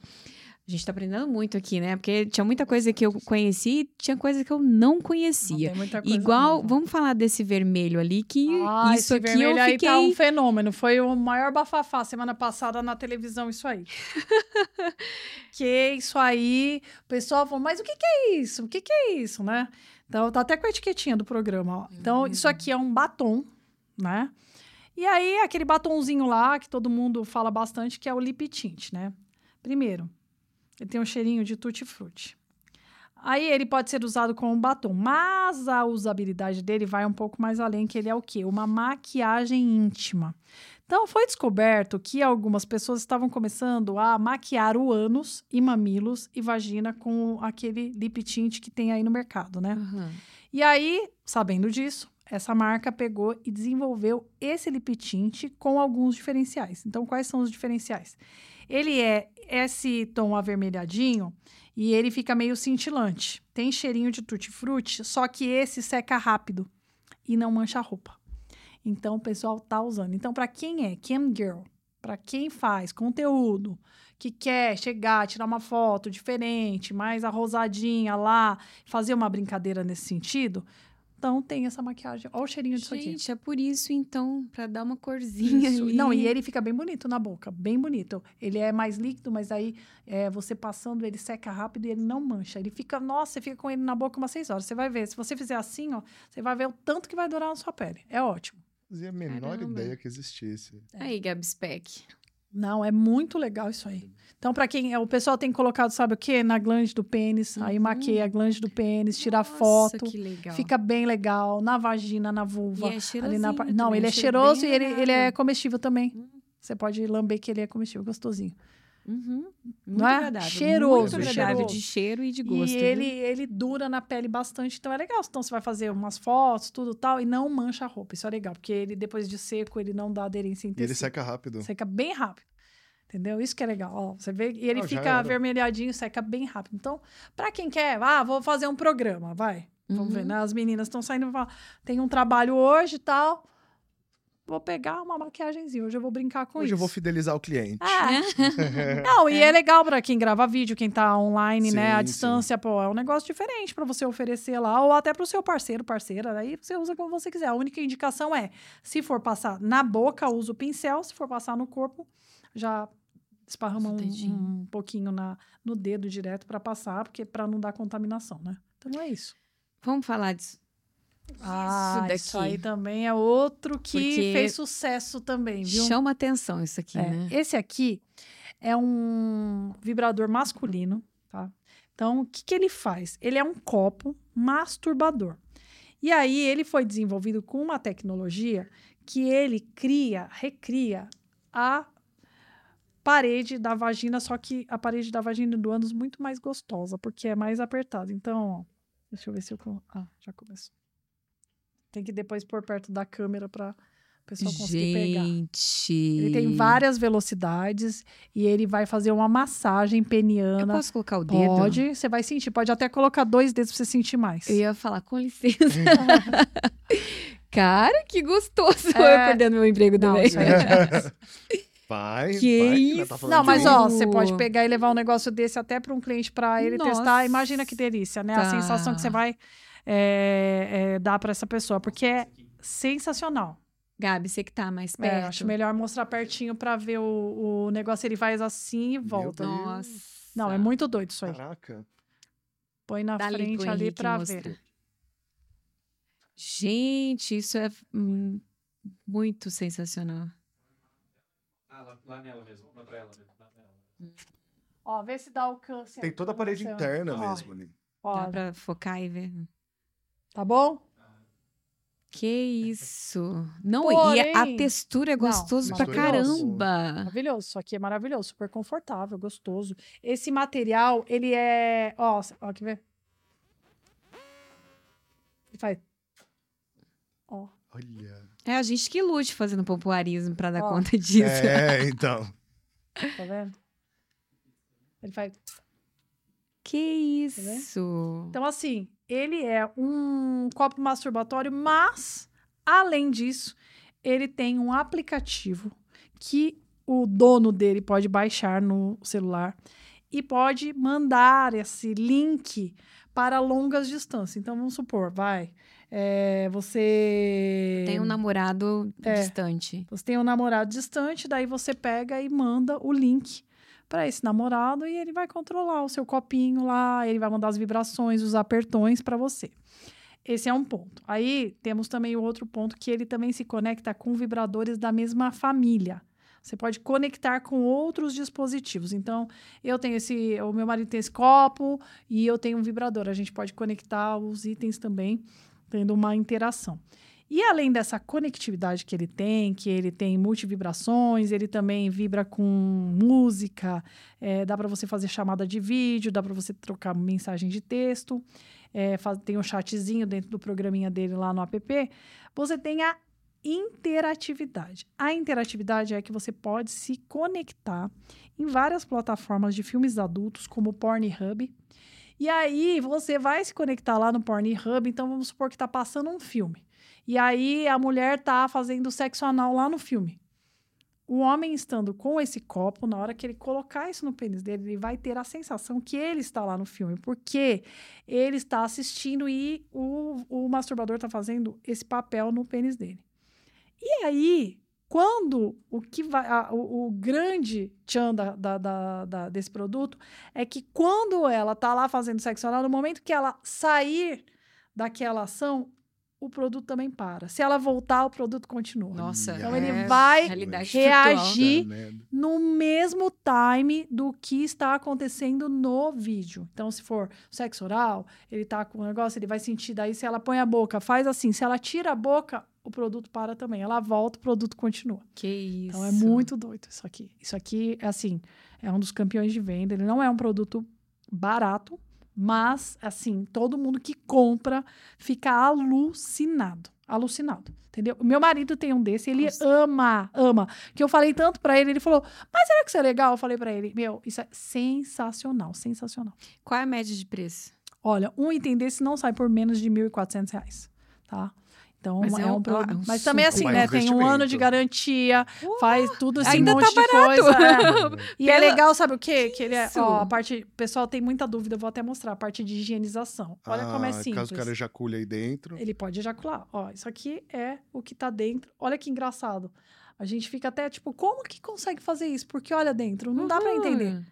A gente tá aprendendo muito aqui, né? Porque tinha muita coisa que eu conheci e tinha coisa que eu não conhecia. Não, tem muita coisa Igual, nova. vamos falar desse vermelho ali, que Ah, isso esse aqui vermelho eu aí fiquei... tá um fenômeno. Foi o maior bafafá semana passada na televisão, isso aí. que isso aí. O pessoal falou, mas o que, que é isso? O que, que é isso, né? Então, tá até com a etiquetinha do programa, ó. Então, isso aqui é um batom, né? E aí, aquele batonzinho lá, que todo mundo fala bastante, que é o lip tint, né? Primeiro, ele tem um cheirinho de tutti-frutti. Aí ele pode ser usado como um batom, mas a usabilidade dele vai um pouco mais além, que ele é o quê? Uma maquiagem íntima. Então, foi descoberto que algumas pessoas estavam começando a maquiar o ânus e mamilos e vagina com aquele lip tint que tem aí no mercado, né? Aham. E aí, sabendo disso, essa marca pegou e desenvolveu esse lip tint com alguns diferenciais. Então, quais são os diferenciais? Ele é esse tom avermelhadinho e ele fica meio cintilante. Tem cheirinho de tutti-frutti, só que esse seca rápido e não mancha a roupa. Então, o pessoal tá usando. Então, para quem é cam girl, para quem faz conteúdo, que quer chegar, tirar uma foto diferente, mais arrosadinha lá, fazer uma brincadeira nesse sentido, então tem essa maquiagem. Olha o cheirinho disso aqui. Gente, é por isso, então, pra dar uma corzinha Isso. ali. Não, e ele fica bem bonito na boca, bem bonito. Ele é mais líquido, mas aí é, você passando, ele seca rápido e ele não mancha. Ele fica, nossa, você fica com ele na boca umas seis horas. Você vai ver, se você fizer assim, ó, você vai ver o tanto que vai durar na sua pele. É ótimo. Fazia a menor Caramba. ideia que existisse. Aí, Gabi Speck. Não, é muito legal isso aí. Então, para quem. é, O pessoal tem colocado, sabe o quê? Na glande do pênis. Aí Uhum. maqueia a glande do pênis, tira Nossa, foto. que legal. Fica bem legal. Na vagina, na E vulva. é ali na cheirosinho Não, ele é cheiro cheiroso e ele, ele é comestível também. Hum. Você pode lamber que ele é comestível, gostosinho. Uhum. Muito Não é? agradável. Cheiroso, Muito agradável cheiroso. de cheiro e de gosto. e viu? ele, ele dura na pele bastante, então é legal. Então você vai fazer umas fotos, tudo tal, e não mancha a roupa. Isso é legal, porque ele, depois de seco, ele não dá aderência em E ele tecido. seca rápido. Seca bem rápido. Entendeu? Isso que é legal. Ó, você vê, e ele já fica avermelhadinho, seca bem rápido. Então, pra quem quer, ah, vou fazer um programa, vai. Vamos Uhum. ver, né? As meninas estão saindo, falar, tem um trabalho hoje e tal. Vou pegar uma maquiagemzinha, hoje eu vou brincar com Hoje isso. eu vou fidelizar o cliente. É. Não, e é legal pra quem grava vídeo, quem tá online, né, à Sim, distância, pô, é um negócio diferente pra você oferecer lá, ou até pro seu parceiro, parceira, aí você usa como você quiser. A única indicação é, se for passar na boca, usa o pincel, se for passar no corpo, já esparrama um, um pouquinho na, no dedo direto pra passar, porque pra não dar contaminação, né? Então é isso. Vamos falar disso. Ah, isso, daqui. aí também é outro que Porque fez sucesso também, viu? Chama atenção isso aqui, É, né? Esse aqui é um vibrador masculino, tá? Então, o que, que ele faz? Ele é um copo masturbador. E aí, ele foi desenvolvido com uma tecnologia que ele cria, recria a parede da vagina, só que a parede da vagina do ânus muito mais gostosa, porque é mais apertada. Então, ó, deixa eu ver se eu... Ah, já começou. Tem que depois pôr perto da câmera para o pessoal conseguir pegar. Gente. Ele tem várias velocidades e ele vai fazer uma massagem Eu peniana. posso colocar o dedo? Pode, você vai sentir. Pode até colocar dois dedos pra você sentir mais. Eu ia falar, com licença. Cara, que gostoso. É. Eu perdendo meu emprego Não, também. é Vai, Que vai, né? isso? Tá falando Não, mas ó, você pode pegar e levar um negócio desse até para um cliente para ele Nossa. testar. Imagina que delícia, né? A Tá. sensação que você vai é, é, dar para essa pessoa, porque é sensacional. Gabi, você que tá mais É, perto. acho melhor mostrar pertinho para ver o, o negócio. Ele faz assim e volta. Nossa. Não, é muito doido isso aí. Caraca. Põe na Dá frente ali para ver. Gente, isso é hum, muito sensacional. Ah, lá, lá nela mesmo, lá pra ela mesmo. Lá nela. Ó, vê se dá alcance. Tem toda a parede interna ó, mesmo ali. ó, Dá pra focar e ver. Tá bom? Que isso. Não, e a- Porém- textura é Não, gostoso pra maravilhoso. caramba. Maravilhoso. Isso aqui é maravilhoso, super confortável, gostoso. Esse material, ele é. Ó, ó, quer ver? Ele faz. Ó. Olha. É a gente que lute fazendo popularismo pra dar Ó. conta disso. É, então. Tá vendo? Ele faz. Que Tá isso? Então, assim, ele é um copo masturbatório, mas, além disso, ele tem um aplicativo que o dono dele pode baixar no celular e pode mandar esse link para longas distâncias. Então, vamos supor, vai. é, você. Tem um namorado É. distante. Você tem um namorado distante, daí você pega e manda o link para esse namorado e ele vai controlar o seu copinho lá, ele vai mandar as vibrações, os apertões para você. Esse é um ponto. Aí temos também o outro ponto que ele também se conecta com vibradores da mesma família. Você pode conectar com outros dispositivos. Então, eu tenho esse, o meu marido tem esse copo e eu tenho um vibrador. A gente pode conectar os itens também, tendo uma interação. E além dessa conectividade que ele tem, que ele tem multivibrações, ele também vibra com música, é, dá para você fazer chamada de vídeo, dá para você trocar mensagem de texto, é, faz- tem um chatzinho dentro do programinha dele lá no app. Você tem a interatividade. A interatividade é que você pode se conectar em várias plataformas de filmes adultos, como o Pornhub. E aí você vai se conectar lá no Pornhub, então vamos supor que está passando um filme. E aí a mulher tá fazendo sexo anal lá no filme. O homem estando com esse copo, na hora que ele colocar isso no pênis dele, ele vai ter a sensação que ele está lá no filme, porque ele está assistindo e o, o masturbador está fazendo esse papel no pênis dele. E aí, quando o que vai. a- o, o grande tchan da, da- da- desse produto é que quando ela tá lá fazendo sexo anal, no momento que ela sair daquela ação, o produto também para. Se ela voltar, o produto continua. Nossa, Então ele é vai reagir merda. no mesmo time do que está acontecendo no vídeo. Então, se for sexo oral, ele tá com o negócio, ele vai sentir. Daí, se ela põe a boca, faz assim. Se ela tira a boca, o produto para também. Ela volta, o produto continua. Que isso. Então, é muito doido isso aqui. Isso aqui, é assim, é um dos campeões de venda. Ele não é um produto barato, mas, assim, todo mundo que compra fica alucinado. Alucinado. Entendeu? Meu marido tem um desse, ele Nossa. ama, ama. Que eu falei tanto pra ele, ele falou: Mas será que isso é legal? Eu falei pra ele: Meu, isso é sensacional, sensacional. Qual é a média de preço? Olha, um item desse não sai por menos de 1.400 reais, tá? Então, Mas é, é um um- ah, é um Mas também assim, super né? Tem um ano de garantia, faz tudo esse ainda monte tá de coisa. é. E é Pela- legal, sabe o quê? Que ele é, ó, a parte, o pessoal tem muita dúvida, eu vou até mostrar a parte de higienização. Olha como é Ah, simples. Caso o cara ejacule aí dentro. Ele pode ejacular. Ó, isso aqui é o que tá dentro. Olha que engraçado. A gente fica até tipo, como que consegue fazer isso? Porque olha dentro, não dá pra Uhum. entender.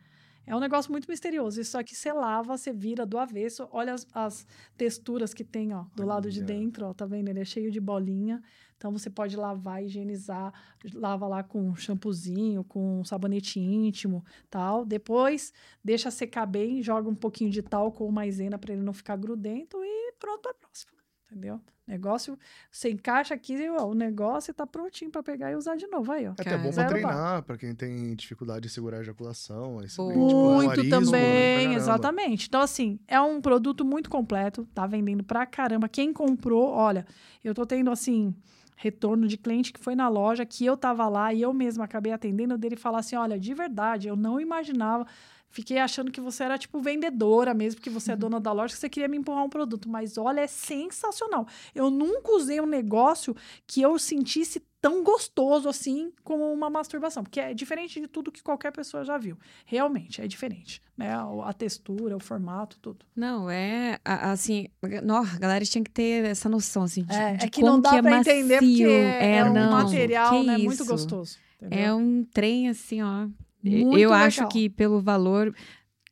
É um negócio muito misterioso. Isso aqui você lava, você vira do avesso. Olha as, as texturas que tem, ó, do lado de Olha. dentro, ó. Tá vendo? Ele é cheio de bolinha. Então você pode lavar, higienizar, lava lá com shampoozinho, com sabonete íntimo, tal. Depois deixa secar bem, joga um pouquinho de talco ou maisena para ele não ficar grudento e pronto para próxima. Entendeu? Negócio, você encaixa aqui, ó, o negócio tá prontinho para pegar e usar de novo aí, ó. É até bom pra zero treinar, pra quem tem dificuldade de segurar a ejaculação. Aí você tipo, Muito também, exatamente. Então, assim, é um produto muito completo, tá vendendo pra caramba. Quem comprou, olha, eu tô tendo, assim, retorno de cliente que foi na loja, que eu tava lá e eu mesma acabei atendendo dele falar assim: olha, de verdade, eu não imaginava. Fiquei achando que você era, tipo, vendedora mesmo, que você é dona da loja, que você queria me empurrar um produto. Mas olha, é sensacional. Eu nunca usei um negócio que eu sentisse tão gostoso assim como uma masturbação. Porque é diferente de tudo que qualquer pessoa já viu. Realmente, é diferente. Né? A, textura, o formato, tudo. Não, é assim, nó, a galera tinha que ter essa noção assim de, É, de é que como não dá que é pra entender porque macio. é, um não, material né, muito gostoso. entendeu? É um trem assim, ó. Muito eu acho legal. que pelo valor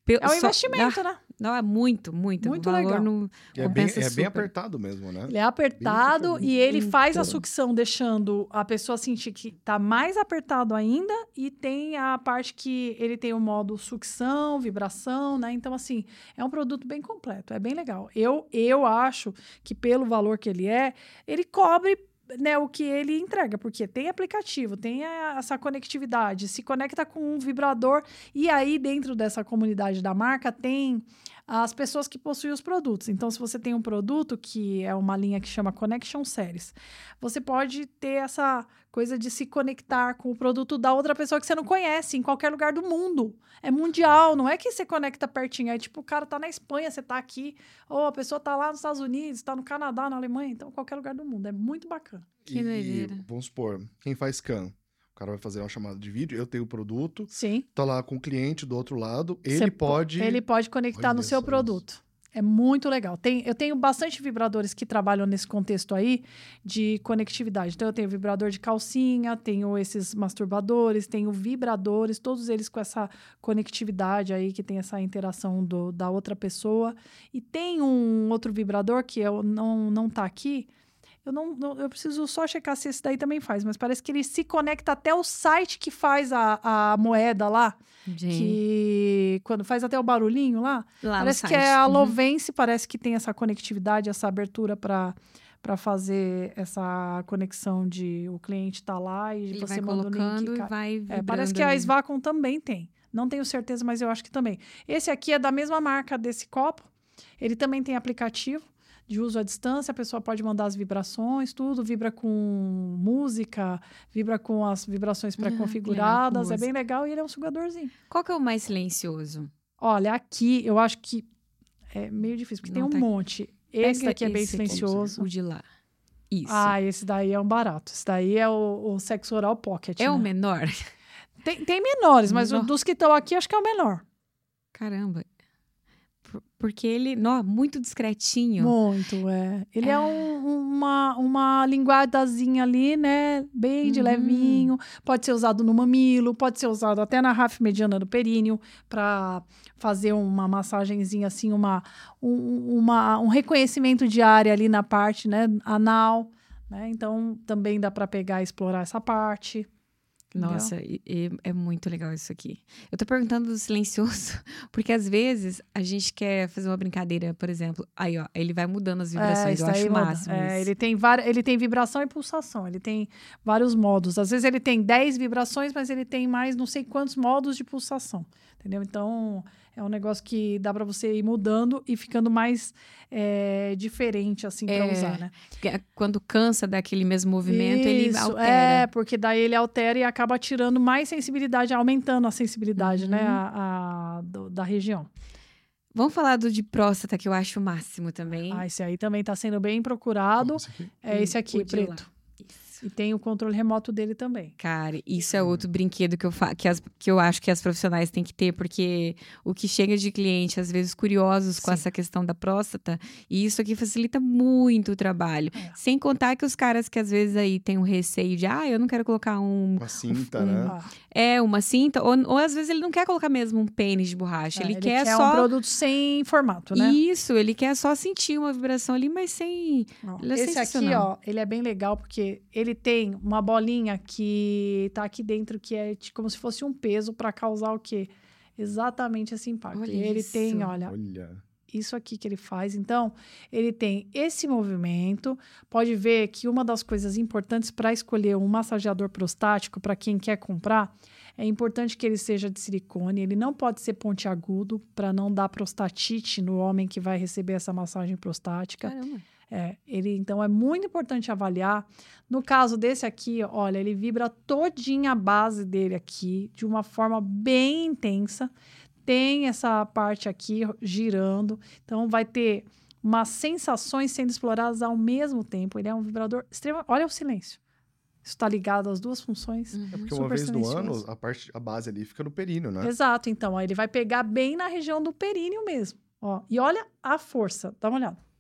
pe- É um só- investimento, né? Ah, não, é muito, muito. Muito o valor legal. não é bem, compensa é bem apertado mesmo, né? Ele é apertado Bem e ele faz a sucção, deixando a pessoa sentir que tá mais apertado ainda. E tem a parte que ele tem o modo sucção, vibração, né? Então, assim, é um produto bem completo, é bem legal. Eu, eu acho que pelo valor que ele é, ele cobre né, o que ele entrega, porque tem aplicativo, tem essa conectividade, se conecta com um vibrador, e aí dentro dessa comunidade da marca tem as pessoas que possuem os produtos. Então, se você tem um produto que é uma linha que chama Connection Series, você pode ter essa coisa de se conectar com o produto da outra pessoa que você não conhece em qualquer lugar do mundo. É mundial, não é que você conecta pertinho, é tipo o cara tá na Espanha, você tá aqui, ou a pessoa tá lá nos Estados Unidos, tá no Canadá, na Alemanha, então qualquer lugar do mundo. É muito bacana. Que e, doideira. vamos supor, quem faz scan? O cara vai fazer uma chamada de vídeo, eu tenho o produto, Sim. tá lá com o cliente do outro lado, ele po- pode. Ele pode conectar Olha no seu produto. É muito legal. Tem, eu tenho bastante vibradores que trabalham nesse contexto aí de conectividade. Então, eu tenho vibrador de calcinha, tenho esses masturbadores, tenho vibradores, todos eles com essa conectividade aí, que tem essa interação do, da outra pessoa. E tem um outro vibrador que eu não, não tá aqui. Eu não, não- eu preciso só checar se esse daí também faz, mas parece que ele se conecta até o site que faz a, a moeda lá Gente, que quando faz até o barulhinho lá, lá parece que é a Uhum. Lovence, parece que tem essa conectividade, essa abertura para para fazer essa conexão de o cliente tá lá e Ele você vai manda o colocando link. e vai É, parece que a. Svacom também tem. Não tenho certeza, mas eu acho que também. Esse aqui é da mesma marca desse copo. Ele também tem aplicativo de uso à distância. A pessoa pode mandar as vibrações, tudo. Vibra com música, vibra com as vibrações Ah, pré-configuradas. é música. bem legal e ele é um sugadorzinho. Qual que é o mais silencioso? Olha, aqui eu acho que é meio difícil, porque Não tem um tá- monte. Esse Pega aqui é bem esse aqui, silencioso. O de lá. Isso. Ah, esse daí é um barato. Esse daí é o, o sexo oral pocket. é o né? menor? tem, tem menores, mas o dos que estão aqui, acho que é o menor. Caramba. Por- Porque ele, nó, muito discretinho. Muito, é. Ele é, um- uma, uma linguadazinha ali, né? Bem de Uhum. levinho. Pode ser usado no mamilo, pode ser usado até na raf mediana do períneo para fazer uma massagenzinha assim, uma, um, uma, um reconhecimento de área ali na parte, né? Anal, né? Então, também dá para pegar e explorar essa parte. Entendeu? Nossa, e- e é muito legal isso aqui. Eu tô perguntando do silencioso, porque às vezes a gente quer fazer uma brincadeira, por exemplo. Aí, ó, ele vai mudando as vibrações. isso eu acho máximo. É, ele, tem ele tem vibração e pulsação. Ele tem vários modos. Às vezes ele tem 10 vibrações, mas ele tem mais não sei quantos modos de pulsação. Entendeu? Então, é um negócio que dá para você ir mudando e ficando mais é, diferente, assim, para É, usar, né? É Quando cansa daquele mesmo movimento, ele Isso, altera. É, porque daí ele altera e acaba tirando mais sensibilidade, aumentando a sensibilidade, né? Uhum. A, a- do- da região. Vamos falar do de próstata, que eu acho o máximo também. Ah, esse aí também está sendo bem procurado. Aqui? É esse O aqui, de lá. E tem o controle remoto dele também. Cara, isso é outro brinquedo que eu, fa que, as- que eu acho que as profissionais têm que ter, porque o que chega de cliente, às vezes curiosos com Sim. essa questão da próstata, e isso aqui facilita muito o trabalho. É. Sem contar que os caras que às vezes aí têm um receio de, ah, eu não quero colocar um. Uma cinta, um- né? Ah, É, uma cinta, ou, ou às vezes ele não quer colocar mesmo um pênis de borracha, é, ele, quer, um só. produto sem formato, né? Isso, ele quer só sentir uma vibração ali, mas sem. Ele é Esse aqui, ó, ele é bem legal porque ele tem uma bolinha que tá aqui dentro que é como se fosse um peso para causar o quê? Exatamente esse impacto. Olha E ele isso. tem, olha, Olha. isso aqui que ele faz. Então, ele tem esse movimento. Pode ver que uma das coisas importantes para escolher um massageador prostático para quem quer comprar é importante que ele seja de silicone. Ele não pode ser pontiagudo para não dar prostatite no homem que vai receber essa massagem prostática. Caramba. É, ele então é muito importante avaliar. No caso desse aqui, olha, ele vibra todinha a base dele aqui de uma forma bem intensa. Tem essa parte aqui girando, então vai ter umas sensações sendo exploradas ao mesmo tempo. Ele é um vibrador extremo. Olha o silêncio. Isso está ligado às duas funções. Uhum. É porque uma vez no ano, a parte, a base ali fica no períneo, né? Exato, então, ó, ele vai pegar bem na região do períneo mesmo. Ó, e olha a força, dá uma olhada.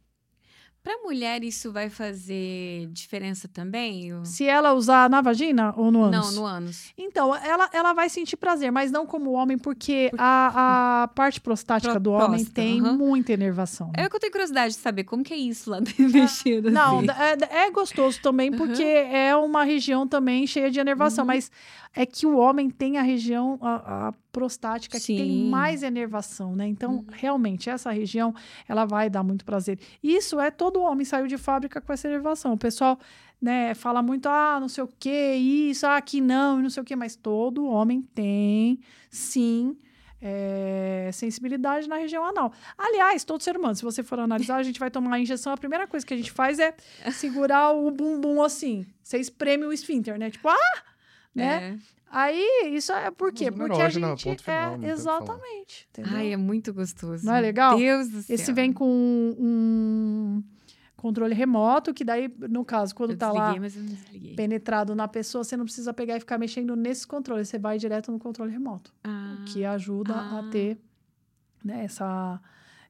Pra mulher, isso vai fazer diferença também? O- Se ela usar na vagina ou no ânus? Não, no ânus. Então, ela, ela vai sentir prazer, mas não como homem, porque a, a parte prostática Pro- do homem tem muita enervação. né? É que eu tenho curiosidade de saber como que é isso lá dentro mexido. Não, assim. é, é gostoso também, porque é uma região também cheia de enervação, Uhum. mas é que o homem tem a região, a, a prostática, que tem Sim. mais enervação, né? Então, Uhum. realmente, essa região, ela vai dar muito prazer. Isso é todo homem saiu de fábrica com essa enervação. O pessoal, né, fala muito, ah, não sei o que, isso, ah, aqui não, não sei o que, mas todo homem tem, sim, é, sensibilidade na região anal. Aliás, todo ser humano, se você for analisar, a gente vai tomar a injeção, a primeira coisa que a gente faz é segurar o bumbum assim. Você espreme o esfíncter, né? Tipo, ah! Né? É. Aí, isso é por quê? Porque a erógeno, gente. final, é, falar. exatamente. Ai, é muito gostoso. Não é legal? Deus do céu. Esse vem com um controle remoto, que daí, no caso, quando eu tá lá penetrado na pessoa, você não precisa pegar e ficar mexendo nesses controles, você vai direto no controle remoto, Ah, o que ajuda Ah. a ter né, essa,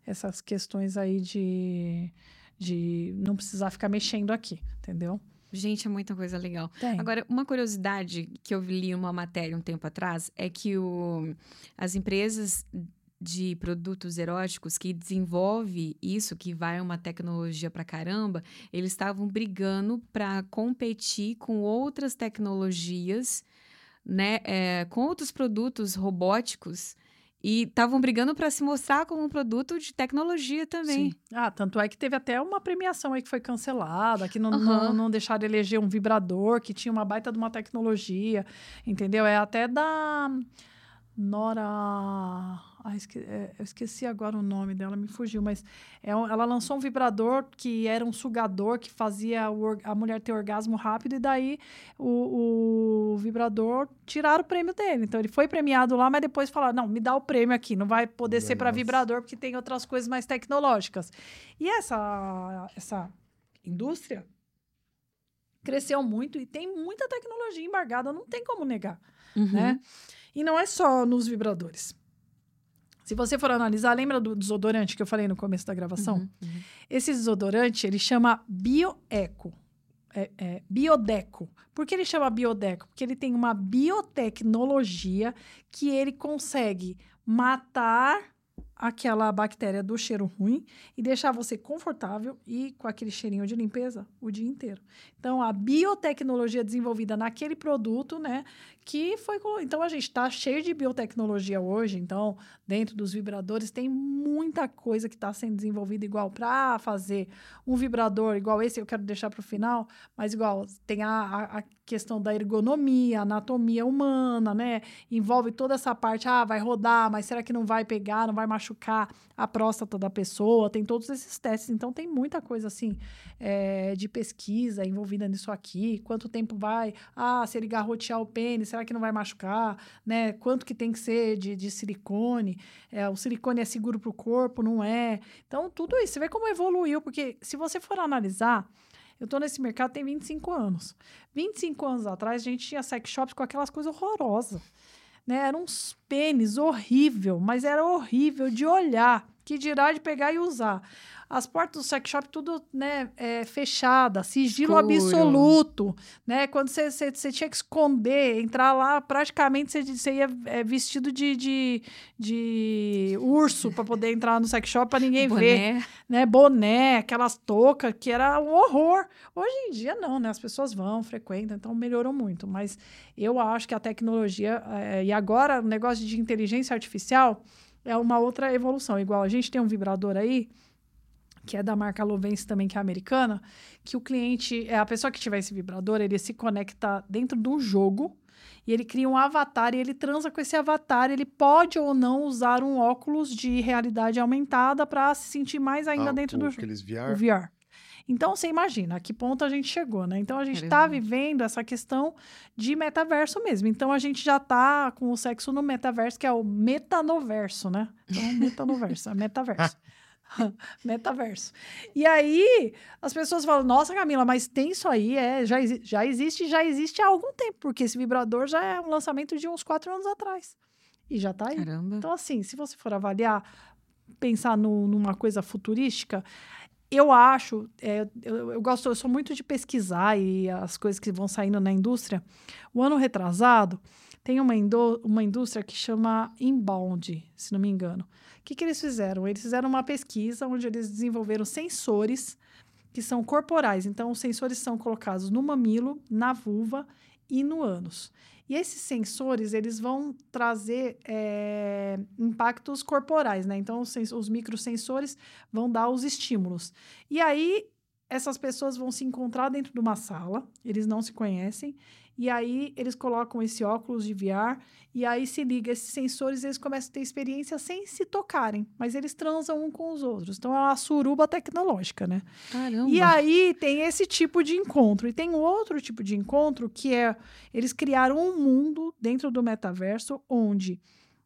essas questões aí de, de não precisar ficar mexendo aqui, entendeu? Gente, é muita coisa legal. Tem. Agora, uma curiosidade que eu li uma matéria um tempo atrás é que o, as empresas de produtos eróticos que desenvolve isso, que vai uma tecnologia pra caramba, eles estavam brigando para competir com outras tecnologias, né, é, com outros produtos robóticos e estavam brigando para se mostrar como um produto de tecnologia também. Sim. Ah, tanto é que teve até uma premiação aí que foi cancelada, que não, não, Aham. não deixaram eleger um vibrador, que tinha uma baita de uma tecnologia, entendeu? É até da Nora... Ah, esque... é, eu esqueci agora o nome dela, me fugiu, mas é um- ela lançou um vibrador que era um sugador que fazia a mulher ter orgasmo rápido, e daí o, o vibrador tiraram o prêmio dele. Então ele foi premiado lá, mas depois falaram: não, me dá o prêmio aqui, não vai poder ser para Nossa. vibrador, porque tem outras coisas mais tecnológicas. E essa, essa indústria cresceu muito e tem muita tecnologia embargada, não tem como negar Uhum. né? E não é só nos vibradores. Se você for analisar, lembra do desodorante que eu falei no começo da gravação? Uhum, uhum. Esse desodorante, ele chama Bioeco. É, é, Biodeco. Por que ele chama Biodeco? Porque ele tem uma biotecnologia que ele consegue matar aquela bactéria do cheiro ruim e deixar você confortável e com aquele cheirinho de limpeza o dia inteiro. Então, a biotecnologia desenvolvida naquele produto, né, que foi... Então, a gente está cheio de biotecnologia hoje, então, dentro dos vibradores tem muita coisa que está sendo desenvolvida igual para fazer um vibrador igual esse, eu quero deixar para o final, mas igual tem a, a questão da ergonomia, anatomia humana, né? Envolve toda essa parte, ah, vai rodar, mas será que não vai pegar, não vai machucar a próstata da pessoa? Tem todos esses testes, então tem muita coisa assim é, de pesquisa envolvida nisso aqui. Quanto tempo vai? Ah, se ele garrotear o pênis, será que não vai machucar? Né? Quanto que tem que ser de, de silicone? É, o silicone é seguro para o corpo, não é? Então, tudo isso. Você vê como evoluiu, porque se você for analisar, eu tô nesse mercado tem 25 anos. 25 anos atrás, a gente tinha sex shops com aquelas coisas horrorosas. Né? Eram uns pênis horrível, mas era horrível de olhar, que dirá de pegar e usar. As portas do sex shop tudo né, é, fechada, sigilo Escuro. absoluto. Né? Quando você, você, você tinha que esconder, entrar lá, praticamente você, você ia é, vestido de, de, de urso para poder entrar no sex shop para ninguém ver Boné. né, boné, aquelas toucas, que era um horror. Hoje em dia, não, né? As pessoas vão, frequentam, então melhorou muito. Mas eu acho que a tecnologia, eh, e agora o negócio de inteligência artificial é uma outra evolução. Igual a gente tem um vibrador aí, que é da marca Lovense também, que é americana, que o cliente, é a pessoa que tiver esse vibrador, ele se conecta dentro de um jogo e ele cria um avatar e ele transa com esse avatar. Ele pode ou não usar um óculos de realidade aumentada para se sentir mais ainda Ah, dentro o- do jogo Aqueles o VR. VR. Então, você imagina a que ponto a gente chegou, né? Então, a gente está vivendo essa questão de metaverso mesmo. Então, a gente já está com o sexo no metaverso, que é o metanoverso, né? Então, metanoverso, é metaverso. metaverso. E aí, as pessoas falam, nossa, Camila, mas tem isso aí, é, já, exi- já existe, já existe há algum tempo, porque esse vibrador já é um lançamento de uns quatro anos atrás. E já está aí. Caramba. Então, assim, se você for avaliar, pensar no- numa coisa futurística, eu acho, é, eu, eu gosto, eu sou muito de pesquisar e as coisas que vão saindo na indústria. O ano retrasado, tem uma, indô- uma indústria que chama Inbound, se não me engano. O que, que eles fizeram? Eles fizeram uma pesquisa onde eles desenvolveram sensores que são corporais. Então, os sensores são colocados no mamilo, na vulva e no ânus. E esses sensores, eles vão trazer é, impactos corporais, né? Então, os, os microsensores vão dar os estímulos. E aí, essas pessoas vão se encontrar dentro de uma sala, eles não se conhecem, E aí eles colocam esse óculos de VR e aí se liga esses sensores, eles começam a ter experiência sem se tocarem, mas eles transam um com os outros. Então é uma suruba tecnológica, né? Caramba. E aí tem esse tipo de encontro. E tem outro tipo de encontro que é eles criaram um mundo dentro do metaverso onde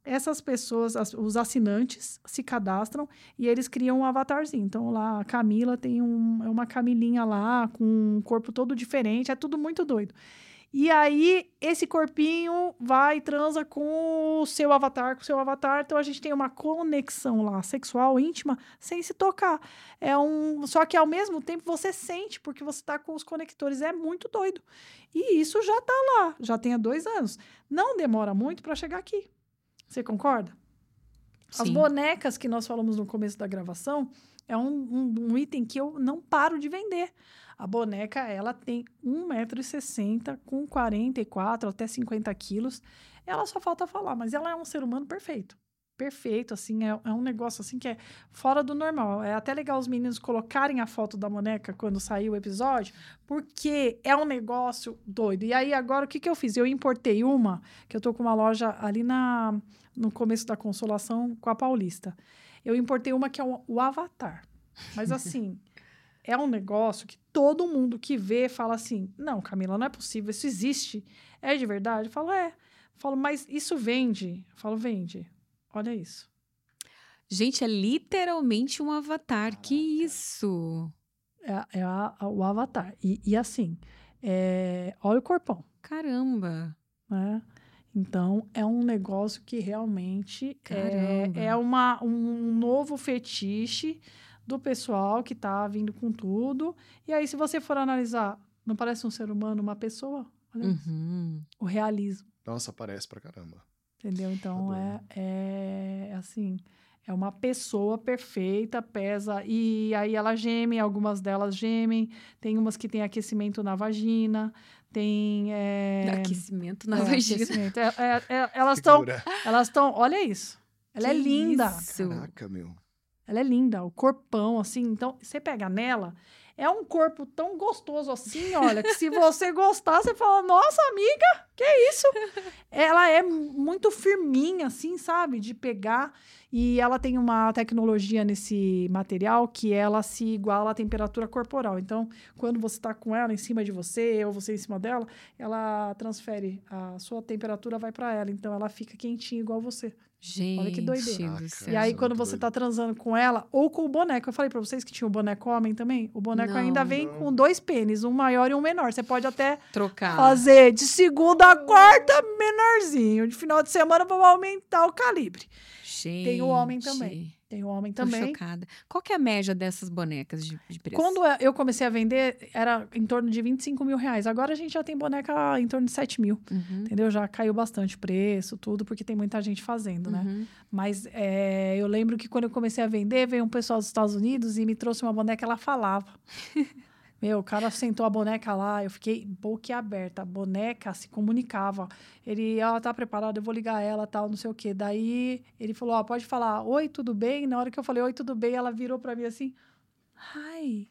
essas pessoas, as- os assinantes, se cadastram e eles criam um avatarzinho. Então lá a Camila tem um, é uma Camilinha lá com um corpo todo diferente, é tudo muito doido. E aí, esse corpinho vai e transa com o seu avatar, com o seu avatar. Então, a gente tem uma conexão lá, sexual, íntima, sem se tocar. É um. Só que ao mesmo tempo você sente, porque você tá com os conectores. É muito doido. E isso já tá lá, já tem há dois anos. Não demora muito para chegar aqui. Você concorda? As Sim. bonecas que nós falamos no começo da gravação é um, um, um item que eu não paro de vender. A boneca, ela tem 1,60m com 44 até 50 quilos. Ela só falta falar, mas ela é um ser humano perfeito. Perfeito, assim, é, é um negócio assim que é fora do normal. É até legal os meninos colocarem a foto da boneca quando sair o episódio, porque é um negócio doido. E aí, agora, o que, que eu fiz? Eu importei uma, que eu tô com uma loja ali na, no começo da Consolação com a Paulista. Eu importei uma que é o, o Avatar. Mas assim, é um negócio que todo mundo que vê fala assim: não, Camila, não é possível, isso existe. É de verdade? Eu falo, é. Eu falo, mas isso vende? Eu falo, vende. Olha isso. Gente, é literalmente um avatar. Que isso? É, é a- a- o Avatar. E, e assim, é, olha o corpão. Caramba. né? Então, é um negócio que realmente é, Caramba. é uma, um novo fetiche do pessoal que tá vindo com tudo. E aí, se você for analisar, não parece um ser humano, uma pessoa? Olha isso. Uhum. o realismo, Nossa, parece pra caramba. entendeu? Então, é, é assim... É uma pessoa perfeita, pesa. E aí ela geme, algumas delas gemem. Tem umas que tem aquecimento na vagina. Tem. é, Aquecimento na é, vagina. aquecimento. É- é- é- elas estão. Elas estão. Olha isso. Ela é Que linda. Isso. Caraca, meu. Ela é linda. O corpão, assim. Então, você pega nela. É um corpo tão gostoso assim, olha, que se você gostar, você fala, nossa, amiga, que isso? Ela é muito firminha, assim, sabe? De pegar. E ela tem uma tecnologia nesse material que ela se iguala à temperatura corporal. Então, quando você está com ela em cima de você, ou você em cima dela, ela transfere. A sua temperatura vai para ela. Então, ela fica quentinha igual você. Gente Olha que doideira. do. E aí, quando você tá transando com ela, ou com o boneco, eu falei pra vocês que tinha o boneco homem também. O boneco Não. ainda vem Não. com dois pênis, um maior e um menor. Você pode até Trocar. fazer de segunda a quarta menorzinho. De final de semana, vamos aumentar o calibre. Gente. Tem o homem também. Tem o homem Tô também. chocada. Qual que é a média dessas bonecas de, de preço? Quando é, eu comecei a vender, era em torno de 25 mil reais. Agora a gente já tem boneca em torno de 7 mil. Uhum, Entendeu? Já caiu bastante o preço, tudo, porque tem muita gente fazendo, né? uhum. Mas é, eu lembro que quando eu comecei a vender, veio um pessoal dos Estados Unidos e me trouxe uma boneca, ela falava. Meu, o cara sentou a boneca lá, eu fiquei boquiaberta. A boneca se comunicava. Ele, ela tá preparada, eu vou ligar ela, tal, não sei o quê. Daí ele falou, ó, pode falar, oi, tudo bem? Na hora que eu falei, oi, tudo bem, ela virou pra mim assim, hi,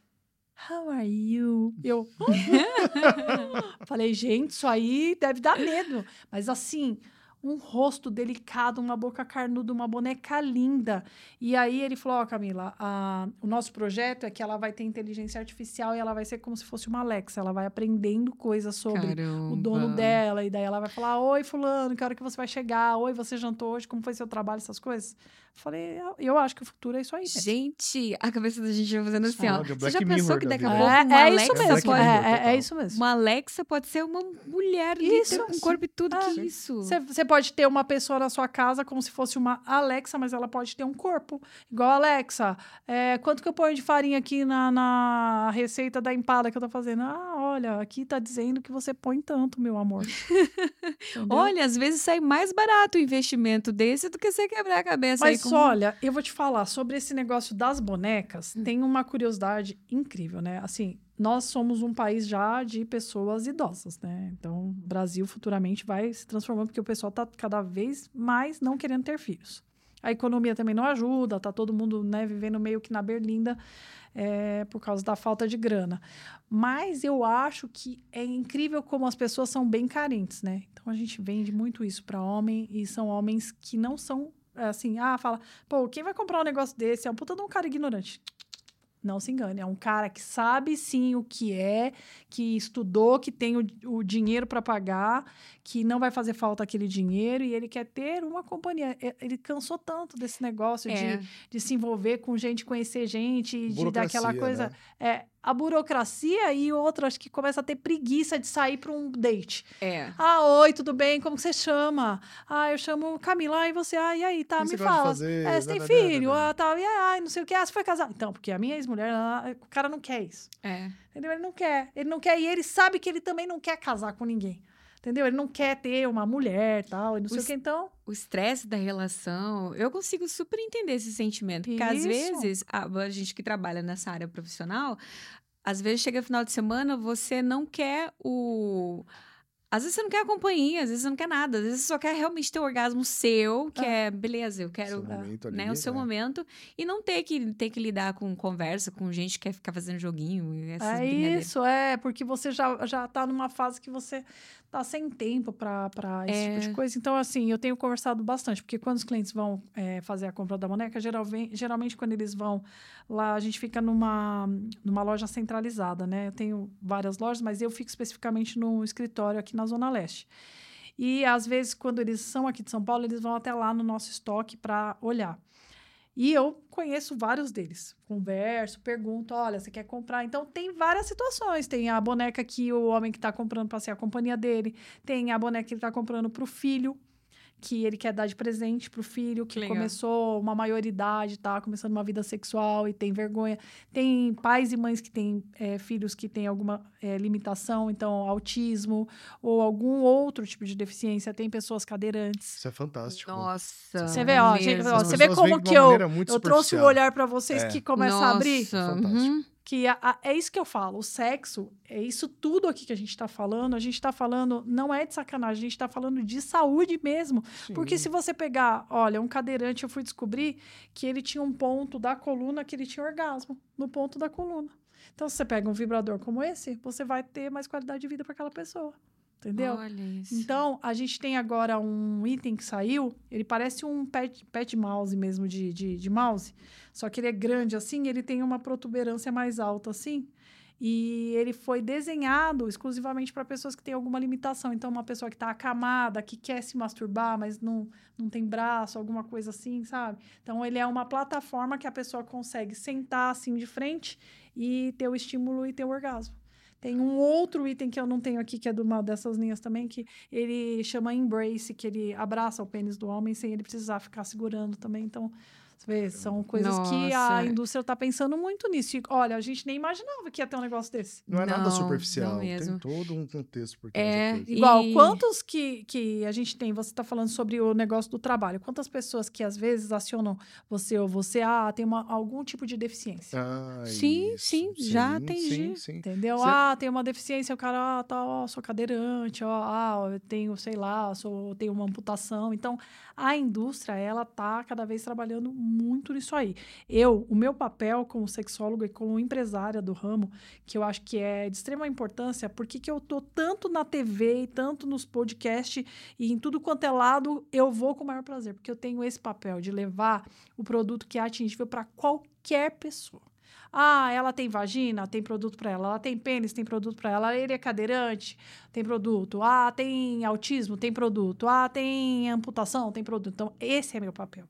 how are you? Eu, falei, gente, isso aí deve dar medo. Mas assim, um rosto delicado, uma boca carnuda, uma boneca linda. E aí ele falou, ó, Camila, a- o nosso projeto é que ela vai ter inteligência artificial e ela vai ser como se fosse uma Alexa. Ela vai aprendendo coisas sobre Caramba. o dono dela. E daí ela vai falar, oi, fulano, que hora que você vai chegar? Oi, você jantou hoje? Como foi seu trabalho? Essas coisas. Falei, eu, eu acho que o futuro é isso aí. mesmo. Gente, a cabeça da gente vai fazendo assim, ó. Você já pensou Mirror que da daqui a pouco É, é Alexa isso mesmo. pode... É, é- é isso mesmo. Uma Alexa pode ser uma mulher Isso. literal, com corpo e tudo. Ah, que isso? Você- Você pode ter uma pessoa na sua casa como se fosse uma Alexa, mas ela pode ter um corpo. Igual a Alexa. é, quanto que eu ponho de farinha aqui na, na receita da empada que eu tô fazendo? Ah, olha, aqui tá dizendo que você põe tanto, meu amor. Olha, às vezes sai mais barato o investimento desse do que você quebrar a cabeça Mas com... olha, eu vou te falar sobre esse negócio das bonecas. Hum. Tem uma curiosidade incrível, né? Assim, nós somos um país já de pessoas idosas, né? Então, o Brasil futuramente vai se transformando porque o pessoal tá cada vez mais não querendo ter filhos. A economia também não ajuda, tá todo mundo né, vivendo meio que na berlinda é, por causa da falta de grana. Mas eu acho que é incrível como as pessoas são bem carentes, né? Então a gente vende muito isso para homem e são homens que não são assim, ah, fala, pô, quem vai comprar um negócio desse? É um puta de um cara ignorante. Não se engane, é um cara que sabe sim o que é, que estudou, que tem o, o dinheiro para pagar, que não vai fazer falta aquele dinheiro e ele quer ter uma companhia. Ele cansou tanto desse negócio É. de, de se envolver com gente, conhecer gente, de dar aquela Burocracia, coisa. né? É, a burocracia e outra, acho que começa a ter preguiça de sair para um date. É. Ah, oi, tudo bem? Como que você chama? Ah, eu chamo Camila. Ah, e você? Ah, e aí? Tá, me fala. fazer? É, você tem filho? Ah, tá. E aí, não sei o que. Ah, você foi casar. Então, porque a minha ex-mulher, o cara não quer isso. É. Entendeu? Ele não quer. Ele não quer. E ele sabe que ele também não quer casar com ninguém. Entendeu? Ele não quer ter uma mulher tal, e não sei o que. Então, o estresse da relação, eu consigo super entender esse sentimento. Porque às Isso. vezes, a, a gente que trabalha nessa área profissional, às vezes chega final de semana, você não quer o. Às vezes você não quer a companhia, às vezes você não quer nada, às vezes você só quer realmente ter o orgasmo seu, que Ah. é, beleza, eu quero momento ali, né, o seu é. momento, e não ter que, ter que lidar com conversa, com gente que quer ficar fazendo joguinho. Essas é brincadeiras. isso, é, porque você já, já tá numa fase que você tá sem tempo para esse tipo de É. coisa. Então, assim, eu tenho conversado bastante, porque quando os clientes vão é, fazer a compra da boneca, geral, geralmente quando eles vão lá, a gente fica numa, numa loja centralizada, né? Eu tenho várias lojas, mas eu fico especificamente no escritório aqui na Zona Leste. E às vezes, quando eles são aqui de São Paulo, eles vão até lá no nosso estoque para olhar. E eu conheço vários deles. Converso, pergunto, olha, você quer comprar? Então tem várias situações. Tem a boneca que o homem que está comprando para ser a companhia dele. Tem a boneca que ele está comprando para o filho, que ele quer dar de presente para o filho, que legal. começou uma maioridade, tá começando uma vida sexual e tem vergonha. Tem pais e mães que têm é, filhos que têm alguma é, limitação, então autismo ou algum outro tipo de deficiência. Tem pessoas cadeirantes. Isso é fantástico. Nossa. Você vê, ó, gente, ó, você vê como que eu, eu trouxe o superficial. olhar para vocês É. que começa a abrir. Nossa, Fantástico. uhum. Que a- a- é isso que eu falo. O sexo, é isso tudo aqui que a gente está falando. A gente está falando, não é de sacanagem, a gente está falando de saúde mesmo. Porque Sim. se você pegar, olha, um cadeirante, eu fui descobrir que ele tinha um ponto da coluna que ele tinha orgasmo, no ponto da coluna. Então, se você pega um vibrador como esse, você vai ter mais qualidade de vida para aquela pessoa. Entendeu? Olha isso. Então, a gente tem agora um item que saiu, ele parece um pet, pet mouse mesmo, de, de, de mouse, só que ele é grande assim, ele tem uma protuberância mais alta assim, e ele foi desenhado exclusivamente para pessoas que têm alguma limitação. Então, uma pessoa que está acamada, que quer se masturbar, mas não, não tem braço, alguma coisa assim, sabe? Então, ele é uma plataforma que a pessoa consegue sentar assim de frente e ter o estímulo e ter o orgasmo. Tem um outro item que eu não tenho aqui, que é de uma dessas linhas também, que ele chama Embrace, que ele abraça o pênis do homem sem ele precisar ficar segurando também. Então, você vê, são coisas que a Nossa. indústria está pensando muito nisso. E, olha, a gente nem imaginava que ia ter um negócio desse. Não é nada superficial. Tem todo um contexto por trás É. Igual, E- quantos que, que a gente tem? Você está falando sobre o negócio do trabalho. Quantas pessoas que às vezes acionam você ou você, ah, tem uma, algum tipo de deficiência. Ah, Sim, isso. sim, já Sim, atendi. Sim, sim. Entendeu? Cê- Ah, tem uma deficiência, o cara, ah, tá, ó, sou cadeirante, ó, ah, eu tenho, sei lá, sou, tenho uma amputação. Então, a indústria, ela tá cada vez trabalhando muito nisso aí. Eu, o meu papel como sexóloga e como empresária do ramo, que eu acho que é de extrema importância, porque que eu tô tanto na TV e tanto nos podcasts e em tudo quanto é lado, eu vou com o maior prazer, porque eu tenho esse papel de levar o produto que é atingível para qualquer pessoa. Ah, ela tem vagina, tem produto para ela. Ela tem pênis, tem produto para ela. Ele é cadeirante, tem produto. Ah, tem autismo, tem produto. Ah, tem amputação, tem produto. Então, esse é meu papel.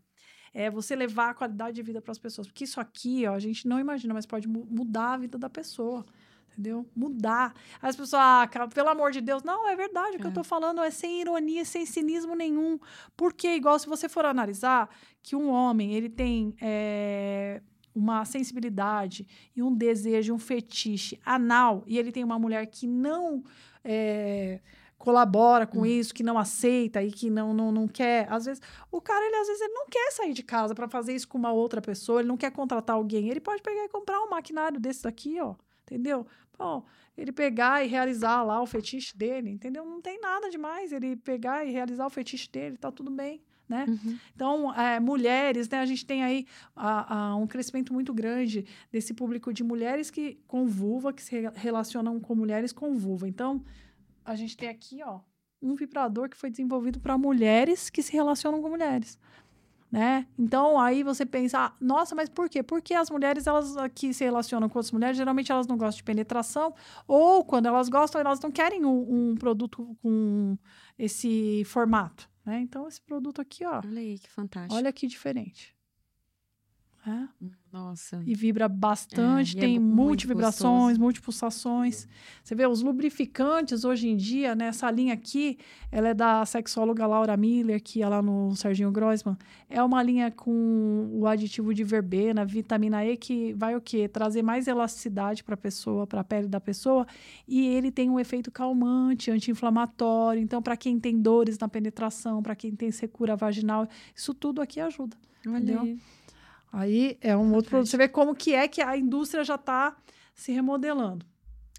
É você levar a qualidade de vida para as pessoas. Porque isso aqui, ó, a gente não imagina, mas pode mu- mudar a vida da pessoa. Entendeu? Mudar. As pessoas, ah, cara, pelo amor de Deus. Não, é verdade. O que eu É. tô falando é sem ironia, sem cinismo nenhum. Porque, igual se você for analisar, que um homem, ele tem é, uma sensibilidade e um desejo, um fetiche anal, e ele tem uma mulher que não é, colabora com isso, que não aceita e que não, não, não quer. Às vezes, o cara, ele às vezes ele não quer sair de casa para fazer isso com uma outra pessoa, ele não quer contratar alguém. Ele pode pegar e comprar um maquinário desse daqui, ó. Entendeu? Pô, ele pegar e realizar lá o fetiche dele, entendeu? Não tem nada demais ele pegar e realizar o fetiche dele, tá tudo bem, né? Uhum. Então, é, mulheres, né? A gente tem aí a- a- um crescimento muito grande desse público de mulheres que com vulva, que se re- relacionam com mulheres com vulva. Então, a gente tem aqui, ó, um vibrador que foi desenvolvido para mulheres que se relacionam com mulheres. Né? Então, aí você pensa, ah, nossa, mas por quê? Porque as mulheres elas que se relacionam com outras mulheres, geralmente elas não gostam de penetração, ou quando elas gostam, elas não querem um, um produto com esse formato. Né? Então, esse produto aqui, ó, Olha aí, que fantástico. olha que diferente. É? Nossa. E vibra bastante, É, é tem muito multivibrações, multipulsações. Você vê, os lubrificantes hoje em dia, né, essa linha aqui, ela é da sexóloga Laura Miller, que é lá no Serginho Grossman. É uma linha com o aditivo de verbena, vitamina E, que vai o quê? Trazer mais elasticidade para a pessoa, para a pele da pessoa. E ele tem um efeito calmante, anti-inflamatório. Então, para quem tem dores na penetração, para quem tem secura vaginal, isso tudo aqui ajuda. Olha entendeu? aí. Aí é um outro produto. Você vê como que é que a indústria já está se remodelando.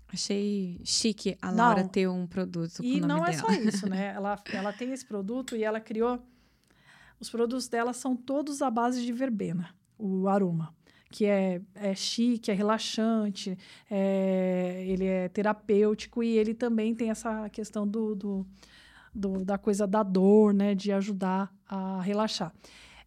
Achei chique a Não. Laura ter um produto com E o nome não é dela. só isso, né? Ela, ela tem esse produto e ela criou. Os produtos dela são todos à base de verbena, o aroma. Que é, é chique, é relaxante, é- ele é terapêutico e ele também tem essa questão do, do, do- da coisa da dor, né? De ajudar a relaxar.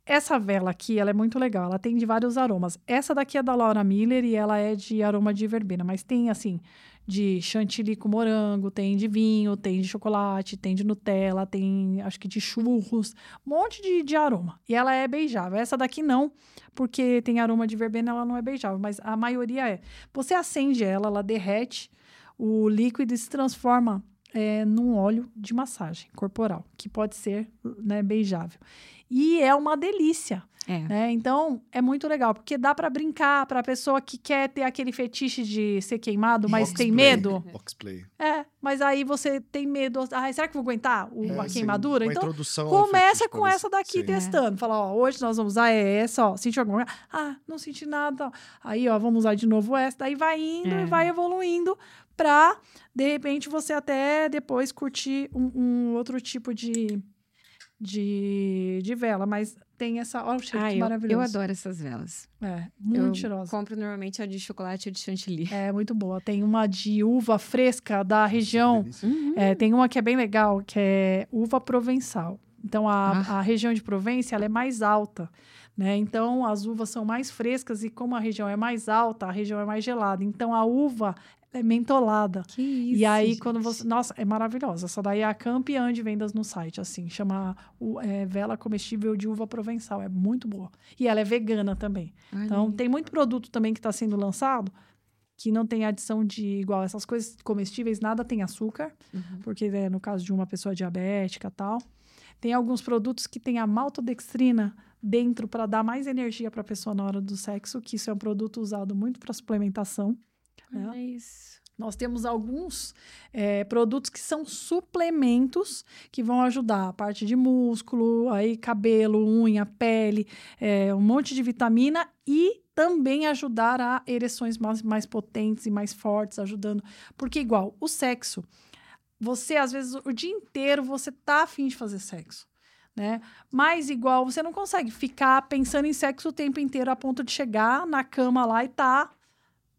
Essa vela aqui, ela é muito legal. Ela tem de vários aromas. Essa daqui é da Laura Miller e ela é de aroma de verbena. Mas tem, assim, de chantilly com morango, tem de vinho, tem de chocolate, tem de Nutella, tem, acho que de churros. Um monte de, de aroma. E ela é beijável. Essa daqui não, porque tem aroma de verbena, ela não é beijável. Mas a maioria é. Você acende ela, ela derrete o líquido se transforma é, num óleo de massagem corporal, que pode ser né, beijável. E é uma delícia, É. né? Então, é muito legal, porque dá para brincar para a pessoa que quer ter aquele fetiche de ser queimado, mas tem Boxplay, medo. Boxplay. É, mas aí você tem medo. Ah, será que eu vou aguentar o- É, a sim, queimadura? uma então, começa fetiche com essa daqui Sim. testando. Fala, ó, hoje nós vamos usar essa, ó. Sentiu alguma coisa? Ah, não senti nada. Aí, ó, vamos usar de novo essa. Daí vai indo É. e vai evoluindo pra, de repente, você até depois curtir um, um outro tipo de, de, de vela. Mas tem essa... Olha o cheiro Ah, que eu, maravilhoso. eu adoro essas velas. É, muito eu cheirosa. compro normalmente a de chocolate e a de chantilly. É, muito boa. Tem uma de uva fresca da região... Uhum. É, tem uma que é bem legal, que é uva provençal. Então, a, Ah. a região de Provence, ela é mais alta, né? Então, as uvas são mais frescas e como a região é mais alta, a região é mais gelada. Então, a uva é mentolada. Que isso, e aí, gente. quando você... Nossa, é maravilhosa. Essa daí é a campeã de vendas no site, assim. Chama o- é, vela comestível de uva provençal. É muito boa. E ela é vegana também. Olha Então, aí. tem muito produto também que está sendo lançado que não tem adição de igual essas coisas comestíveis, nada tem açúcar, Uhum. porque é no caso de uma pessoa diabética e tal. Tem alguns produtos que tem a maltodextrina dentro para dar mais energia para a pessoa na hora do sexo, que isso é um produto usado muito para suplementação. Né? Olha isso. Nós temos alguns é, produtos que são suplementos que vão ajudar a parte de músculo, aí cabelo, unha, pele, é, um monte de vitamina e também ajudar a ereções mais, mais potentes e mais fortes, ajudando. Porque, igual, o sexo, você, às vezes, o dia inteiro você tá afim de fazer sexo. Né? Mas igual, você não consegue ficar pensando em sexo o tempo inteiro a ponto de chegar na cama lá e tá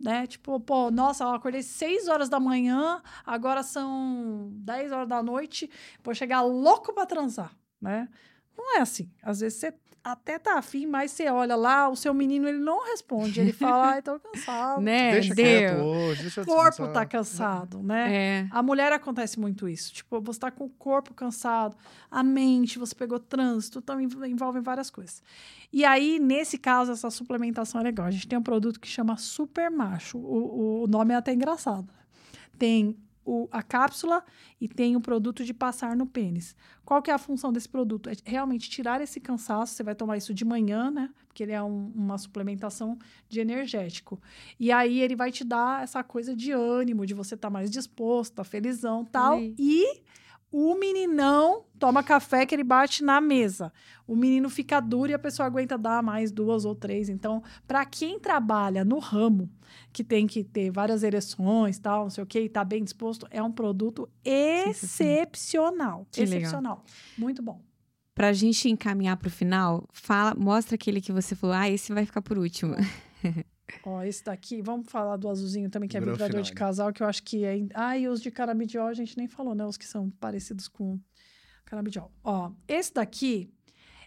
né? Tipo, pô, nossa, eu acordei 6 horas da manhã, agora são 10 horas da noite, vou chegar louco pra transar, né? Não é assim. Às vezes você até tá afim, mas você olha lá, o seu menino, ele não responde. Ele fala, ai, tô cansado. Né? Deixa quieto Deu. hoje, deixa O corpo tá cansado, né? É. A mulher acontece muito isso. Tipo, você tá com o corpo cansado, a mente, você pegou trânsito, então env- envolve várias coisas. E aí, nesse caso, essa suplementação é legal. A gente tem um produto que chama Super Macho. O, o nome é até engraçado. Tem o- a cápsula e tem o produto de passar no pênis. Qual que é a função desse produto? É realmente tirar esse cansaço. Você vai tomar isso de manhã, né? Porque ele é um- uma suplementação de energético. E aí ele vai te dar essa coisa de ânimo, de você estar mais disposto, tá felizão tal. E O meninão toma café que ele bate na mesa. O menino fica duro e a pessoa aguenta dar mais duas ou três. Então, para quem trabalha no ramo, que tem que ter várias ereções, tal, não sei o que, e tá bem disposto, é um produto excepcional. Que legal. excepcional. Muito bom. Pra gente encaminhar pro final, fala, mostra aquele que você falou, ah, esse vai ficar por último. Ó, esse daqui, vamos falar do azulzinho também, que é vibrador de casal, que eu acho que é. Ah, e os de canabidiol a gente nem falou, né? Os que são parecidos com canabidiol. Ó, esse daqui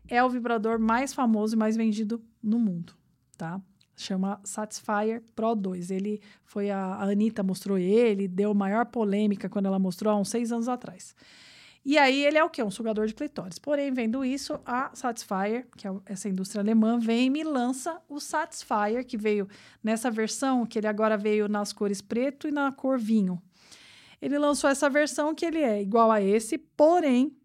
é o vibrador mais famoso e mais vendido no mundo, tá? Chama Satisfyer Pro 2. Ele foi a, a Anitta mostrou ele, deu maior polêmica quando ela mostrou há uns seis anos atrás. E aí ele é o quê? Um sugador de clitóris. Porém, vendo isso, a Satisfyer, que é essa indústria alemã, vem e me lança o Satisfyer, que veio nessa versão, que ele agora veio nas cores preto e na cor vinho. Ele lançou essa versão que ele é igual a esse, porém,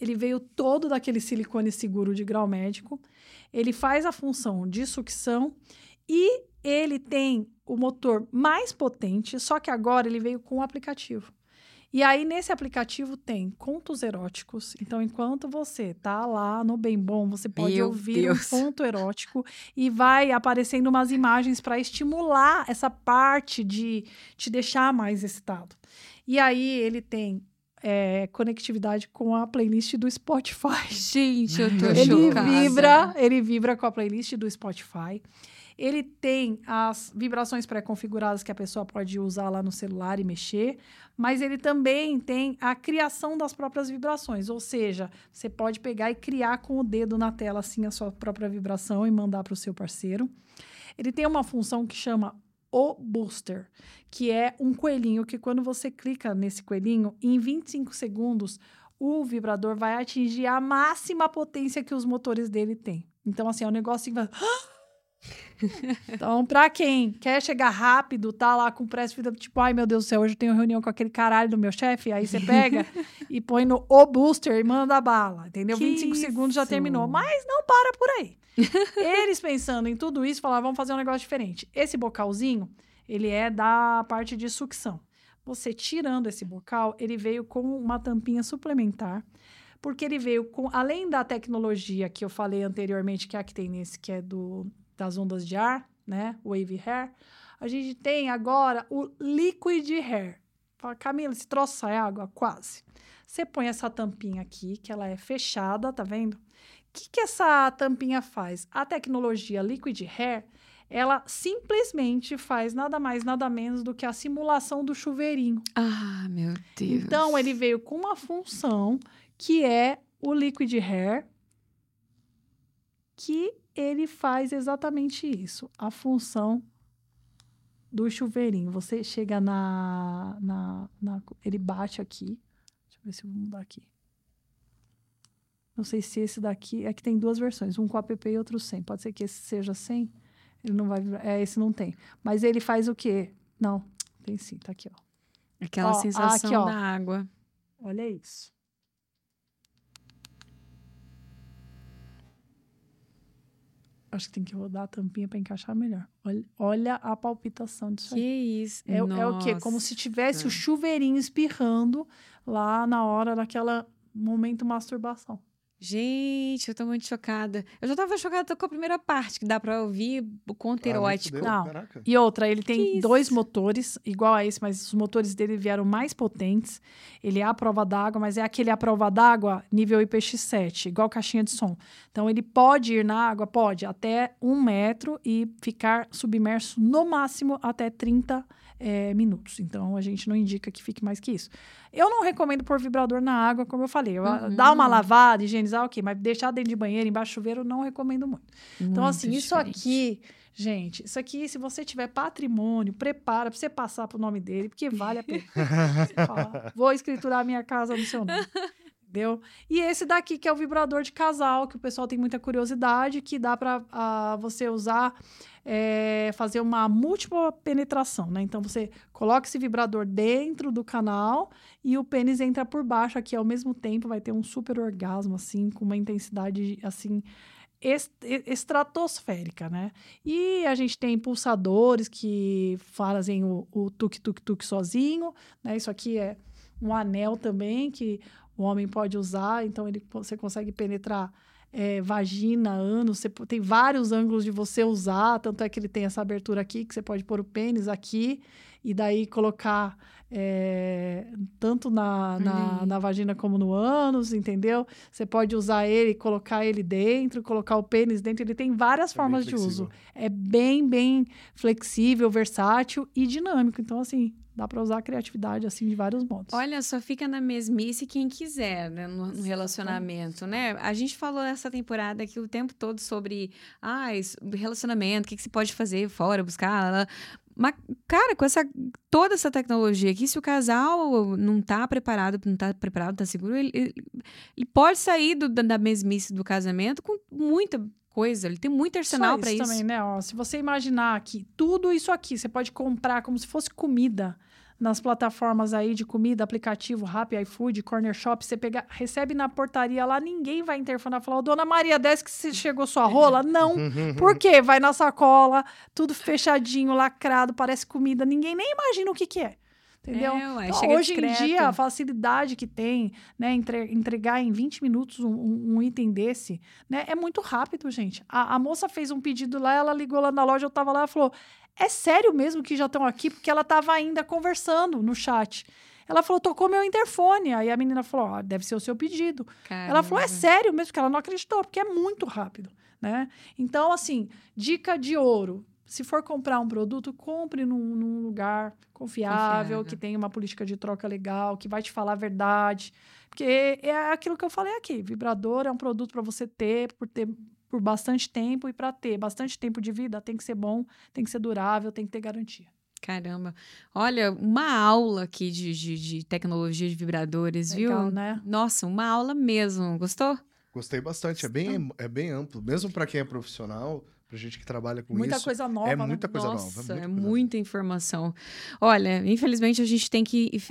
ele veio todo daquele silicone seguro de grau médico. Ele faz a função de sucção e ele tem o motor mais potente, só que agora ele veio com o aplicativo. E aí, nesse aplicativo, tem contos eróticos. Então, enquanto você tá lá no Bem Bom, você pode Meu ouvir Deus. um conto erótico e vai aparecendo umas imagens para estimular essa parte de te deixar mais excitado. E aí, ele tem é, conectividade com a playlist do Spotify. Gente, eu tô Ele chocada. vibra, ele vibra com a playlist do Spotify. Ele tem as vibrações pré-configuradas que a pessoa pode usar lá no celular e mexer, mas ele também tem a criação das próprias vibrações, ou seja, você pode pegar e criar com o dedo na tela assim a sua própria vibração e mandar para o seu parceiro. Ele tem uma função que chama o booster, que é um coelhinho que quando você clica nesse coelhinho, em 25 segundos o vibrador vai atingir a máxima potência que os motores dele têm. Então, assim, é um negócio que vai. Então, pra quem quer chegar rápido, tá lá com pressa, tipo, ai meu Deus do céu, hoje eu tenho reunião com aquele caralho do meu chefe, aí você pega e põe no o booster e manda bala, entendeu? Que 25 segundos já isso? terminou. Mas não para por aí. Eles pensando em tudo isso, falaram, vamos fazer um negócio diferente. Esse bocalzinho, ele é da parte de sucção. Você tirando esse bocal, ele veio com uma tampinha suplementar, porque ele veio com, além da tecnologia que eu falei anteriormente, que é a que tem nesse, que é do, das ondas de ar, né? Wave Hair, a gente tem agora o Liquid Hair. Fala, Camila, esse troço sai água? Quase. Você põe essa tampinha aqui, que ela é fechada, tá vendo? O que, que essa tampinha faz? A tecnologia Liquid Hair, ela simplesmente faz nada mais, nada menos do que a simulação do chuveirinho. Ah, meu Deus. Então, ele veio com uma função que é o Liquid Hair, que ele faz exatamente isso, a função do chuveirinho. Você chega na, na, na- Ele bate aqui. Deixa eu ver se eu vou mudar aqui. Não sei se esse daqui. É que tem duas versões, um com app e outro sem. Pode ser que esse seja sem. Ele não vai. É, esse não tem. Mas ele faz o quê? Não, tem sim, tá aqui, ó. Aquela Ó, sensação aqui, ó. da água. Olha isso. Acho que tem que rodar a tampinha para encaixar melhor. Olha, olha a palpitação disso Que aí. isso. É, é o quê? Como se tivesse o chuveirinho espirrando lá na hora daquela momento masturbação. Gente, eu tô muito chocada. Eu já tava chocada com a primeira parte, que dá pra ouvir o conto Ah, erótico. Não. Caraca. E outra, ele tem dois motores, igual a esse, mas os motores dele vieram mais potentes. Ele é a prova d'água, mas é aquele a prova d'água nível IPX7, igual caixinha de som. Então, ele pode ir na água, pode, até um metro e ficar submerso no máximo até 30 eh, minutos. Então, a gente não indica que fique mais que isso. Eu não recomendo pôr vibrador na água, como eu falei. Eu, Uhum. Dá uma lavada, higienizar, ok, mas deixar dentro de banheiro, embaixo do chuveiro, não recomendo muito. Então, Muito assim, isso diferente. aqui, gente, isso aqui, se você tiver patrimônio, prepara pra você passar pro nome dele, porque vale a pena. Fala, Vou escriturar minha casa no seu nome. Entendeu? E esse daqui, que é o vibrador de casal, que o pessoal tem muita curiosidade, que dá ah, você usar, é, fazer uma múltipla penetração, né? Então, você coloca esse vibrador dentro do canal e o pênis entra por baixo aqui ao mesmo tempo, vai ter um super orgasmo, assim, com uma intensidade, assim, est- estratosférica, né? E a gente tem pulsadores que fazem o, o tuk-tuk-tuk sozinho, né? Isso aqui é um anel também que o homem pode usar, então ele, você consegue penetrar é, vagina, ânus, você tem vários ângulos de você usar, tanto é que ele tem essa abertura aqui, que você pode pôr o pênis aqui, e daí colocar é, tanto na, na, aí. na vagina como no ânus, entendeu? Você pode usar ele, colocar ele dentro, colocar o pênis dentro, ele tem várias É formas de uso. É bem, bem flexível, versátil e dinâmico. Então, assim, dá para usar a criatividade assim de vários modos. Olha, só fica na mesmice quem quiser, né, no, no relacionamento, né? A gente falou essa temporada aqui o tempo todo sobre ah, isso, relacionamento, o que, que se pode fazer fora, buscar. lá. Mas, cara, com essa, toda essa tecnologia aqui, se o casal não tá preparado, não tá preparado, tá seguro, ele, ele, ele pode sair do- da, mesmice do casamento com muita coisa. Ele tem muito arsenal para isso. também, né? Ó, se você imaginar que tudo isso aqui você pode comprar como se fosse comida nas plataformas aí de comida, aplicativo, Rappi, iFood, Corner Shop, você pega, recebe na portaria lá, ninguém vai interfonar e falar, ô, dona Maria, desce que se chegou sua rola. Não. Por quê? Vai na sacola, tudo fechadinho, lacrado, parece comida, ninguém nem imagina o que que é. Entendeu? É, uai, Então, hoje em discreto. dia, a facilidade que tem, né, entre- entregar em 20 minutos um, um- um item desse, né, é muito rápido, gente. A, a moça fez um pedido lá, ela ligou lá na loja, eu tava lá, ela falou, é sério mesmo que já estão aqui? Porque ela tava ainda conversando no chat. Ela falou, tocou meu interfone. Aí a menina falou, deve ser o seu pedido. Ela falou, é Caramba. sério mesmo, porque ela não acreditou, porque é muito rápido, né? Então, assim, dica de ouro. Se for comprar um produto, compre num, num lugar confiável, Confiável. que tenha uma política de troca legal, que vai te falar a verdade. Porque é aquilo que eu falei aqui. Vibrador é um produto para você ter por, ter por bastante tempo e para ter bastante tempo de vida tem que ser bom, tem que ser durável, tem que ter garantia. Caramba. Olha, uma aula aqui de, de, de tecnologia de vibradores, Legal, viu? né? Nossa, uma aula mesmo. Gostou? Gostei bastante. É bem, é bem amplo. Mesmo para quem é profissional, pra gente que trabalha com Muita isso. coisa nova, é né? muita coisa Nossa, nova. é muita coisa muita informação. Olha, infelizmente a gente tem que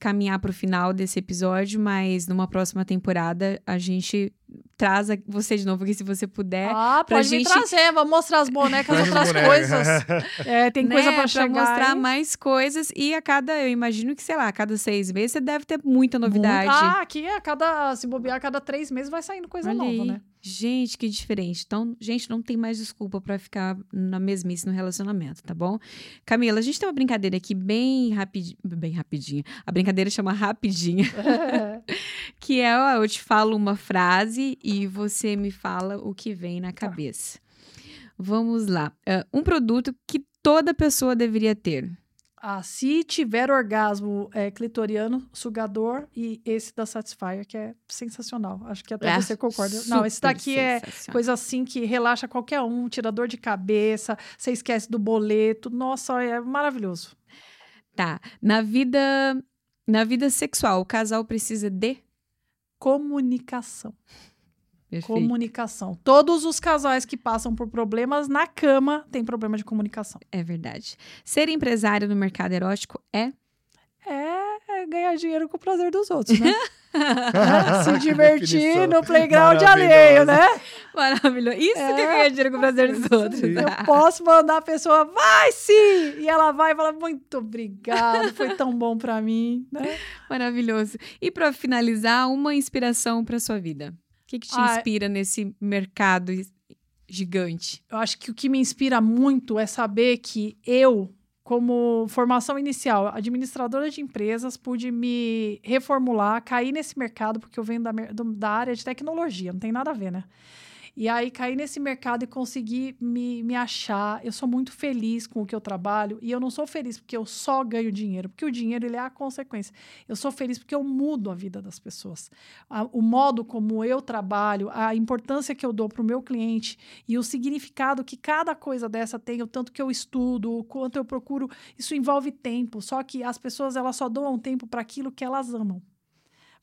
caminhar para o final desse episódio, mas numa próxima temporada a gente traz você de novo aqui, se você puder. Ah, pra pode me gente- trazer, vamos mostrar as bonecas, As outras coisas. É, tem coisa né, para chegar. mostrar aí. mais coisas e a cada, eu imagino que, sei lá, a cada seis meses você deve ter muita novidade. Muito- Ah, aqui a cada, se bobear, a cada três meses vai saindo coisa Olha nova, aí. né? Gente, que diferente. Então, gente, não tem mais desculpa pra ficar na mesmice no relacionamento, tá bom? Camila, a gente tem uma brincadeira aqui bem rapidinha. Bem rapidinha. A brincadeira chama Rapidinha, que é, ó, eu te falo uma frase e você me fala o que vem na cabeça. Vamos lá. Ah, um produto que toda pessoa deveria ter. Ah, se tiver orgasmo é, clitoriano, sugador e esse da Satisfyer, que é sensacional. Acho que até Ah, você concorda. Não, esse daqui é coisa assim que relaxa qualquer um, tira dor de cabeça, você esquece do boleto. Nossa, é maravilhoso. Tá. Na vida, na vida sexual, o casal precisa de. Comunicação. Perfeito. Comunicação. Todos os casais que passam por problemas na cama têm problema de comunicação. É verdade. Ser empresário no mercado erótico é. É, é ganhar dinheiro com o prazer dos outros, né? Se divertir no playground alheio, né? Maravilhoso. Isso que é É. ganhar dinheiro com o prazer dos outros. Eu posso mandar a pessoa, vai sim! E ela vai e fala, muito obrigado, foi tão bom pra mim, né? Maravilhoso. E para finalizar, uma inspiração para sua vida. O que, que te Ah, inspira nesse mercado gigante? Eu acho que o que me inspira muito é saber que eu, como formação inicial, administradora de empresas, pude me reformular, cair nesse mercado, porque eu venho da, da área de tecnologia, não tem nada a ver, né? E aí cair nesse mercado e conseguir me, me achar. Eu sou muito feliz com o que eu trabalho e eu não sou feliz porque eu só ganho dinheiro, porque o dinheiro ele é a consequência. Eu sou feliz porque eu mudo a vida das pessoas. A- o modo como eu trabalho, a importância que eu dou para o meu cliente e o significado que cada coisa dessa tem, o tanto que eu estudo, o quanto eu procuro, isso envolve tempo. Só que as pessoas elas só doam tempo para aquilo que elas amam.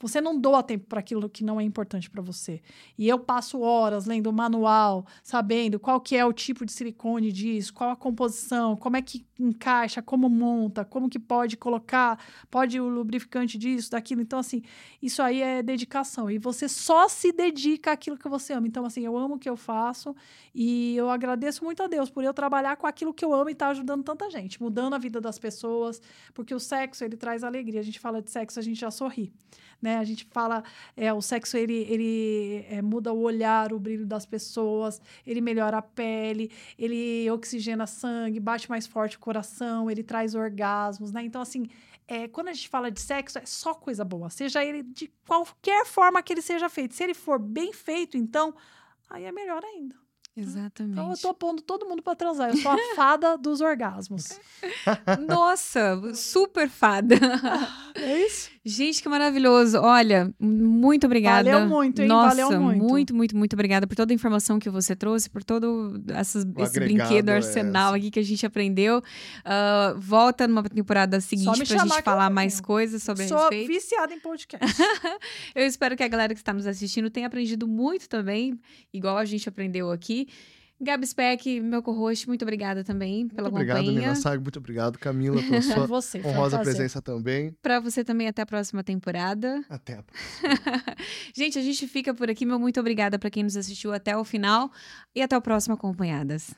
Você não doa tempo para aquilo que não é importante para você. E eu passo horas lendo o manual, sabendo qual que é o tipo de silicone disso, qual a composição, como é que encaixa, como monta, como que pode colocar, pode o lubrificante disso, daquilo. Então, assim, isso aí é dedicação. E você só se dedica àquilo que você ama. Então, assim, eu amo o que eu faço e eu agradeço muito a Deus por eu trabalhar com aquilo que eu amo e estar tá ajudando tanta gente, mudando a vida das pessoas, porque o sexo, ele traz alegria. A gente fala de sexo, a gente já sorri, né? A gente fala, é, o sexo, ele, ele é, muda o olhar, o brilho das pessoas, ele melhora a pele, ele oxigena sangue, bate mais forte o coração, ele traz orgasmos, né? Então, assim, é, quando a gente fala de sexo, é só coisa boa, seja ele de qualquer forma que ele seja feito. Se ele for bem feito, então, aí é melhor ainda. Exatamente. Então eu tô pondo todo mundo para transar. Eu sou a fada dos orgasmos. Nossa, super fada. É isso? Gente, que maravilhoso. Olha, muito obrigada. Valeu muito, hein? Nossa, Valeu muito. muito, muito, muito obrigada por toda a informação que você trouxe, por todo essas, esse brinquedo é arsenal aqui que a gente aprendeu. Ah, volta numa temporada seguinte pra gente falar mais coisas sobre a Sou respeito. viciada em podcast. Eu espero que a galera que está nos assistindo tenha aprendido muito também, igual a gente aprendeu aqui. Gabi Speck, meu co-host, muito obrigada também pela Muito obrigado, companhia. Nina Sag. Muito obrigado, Camila, pela sua você. um honrosa prazer. presença também. Para você também, até a próxima temporada. Até a gente, a gente fica por aqui. Meu muito obrigada para quem nos assistiu até o final. E até o próximo Acompanhadas.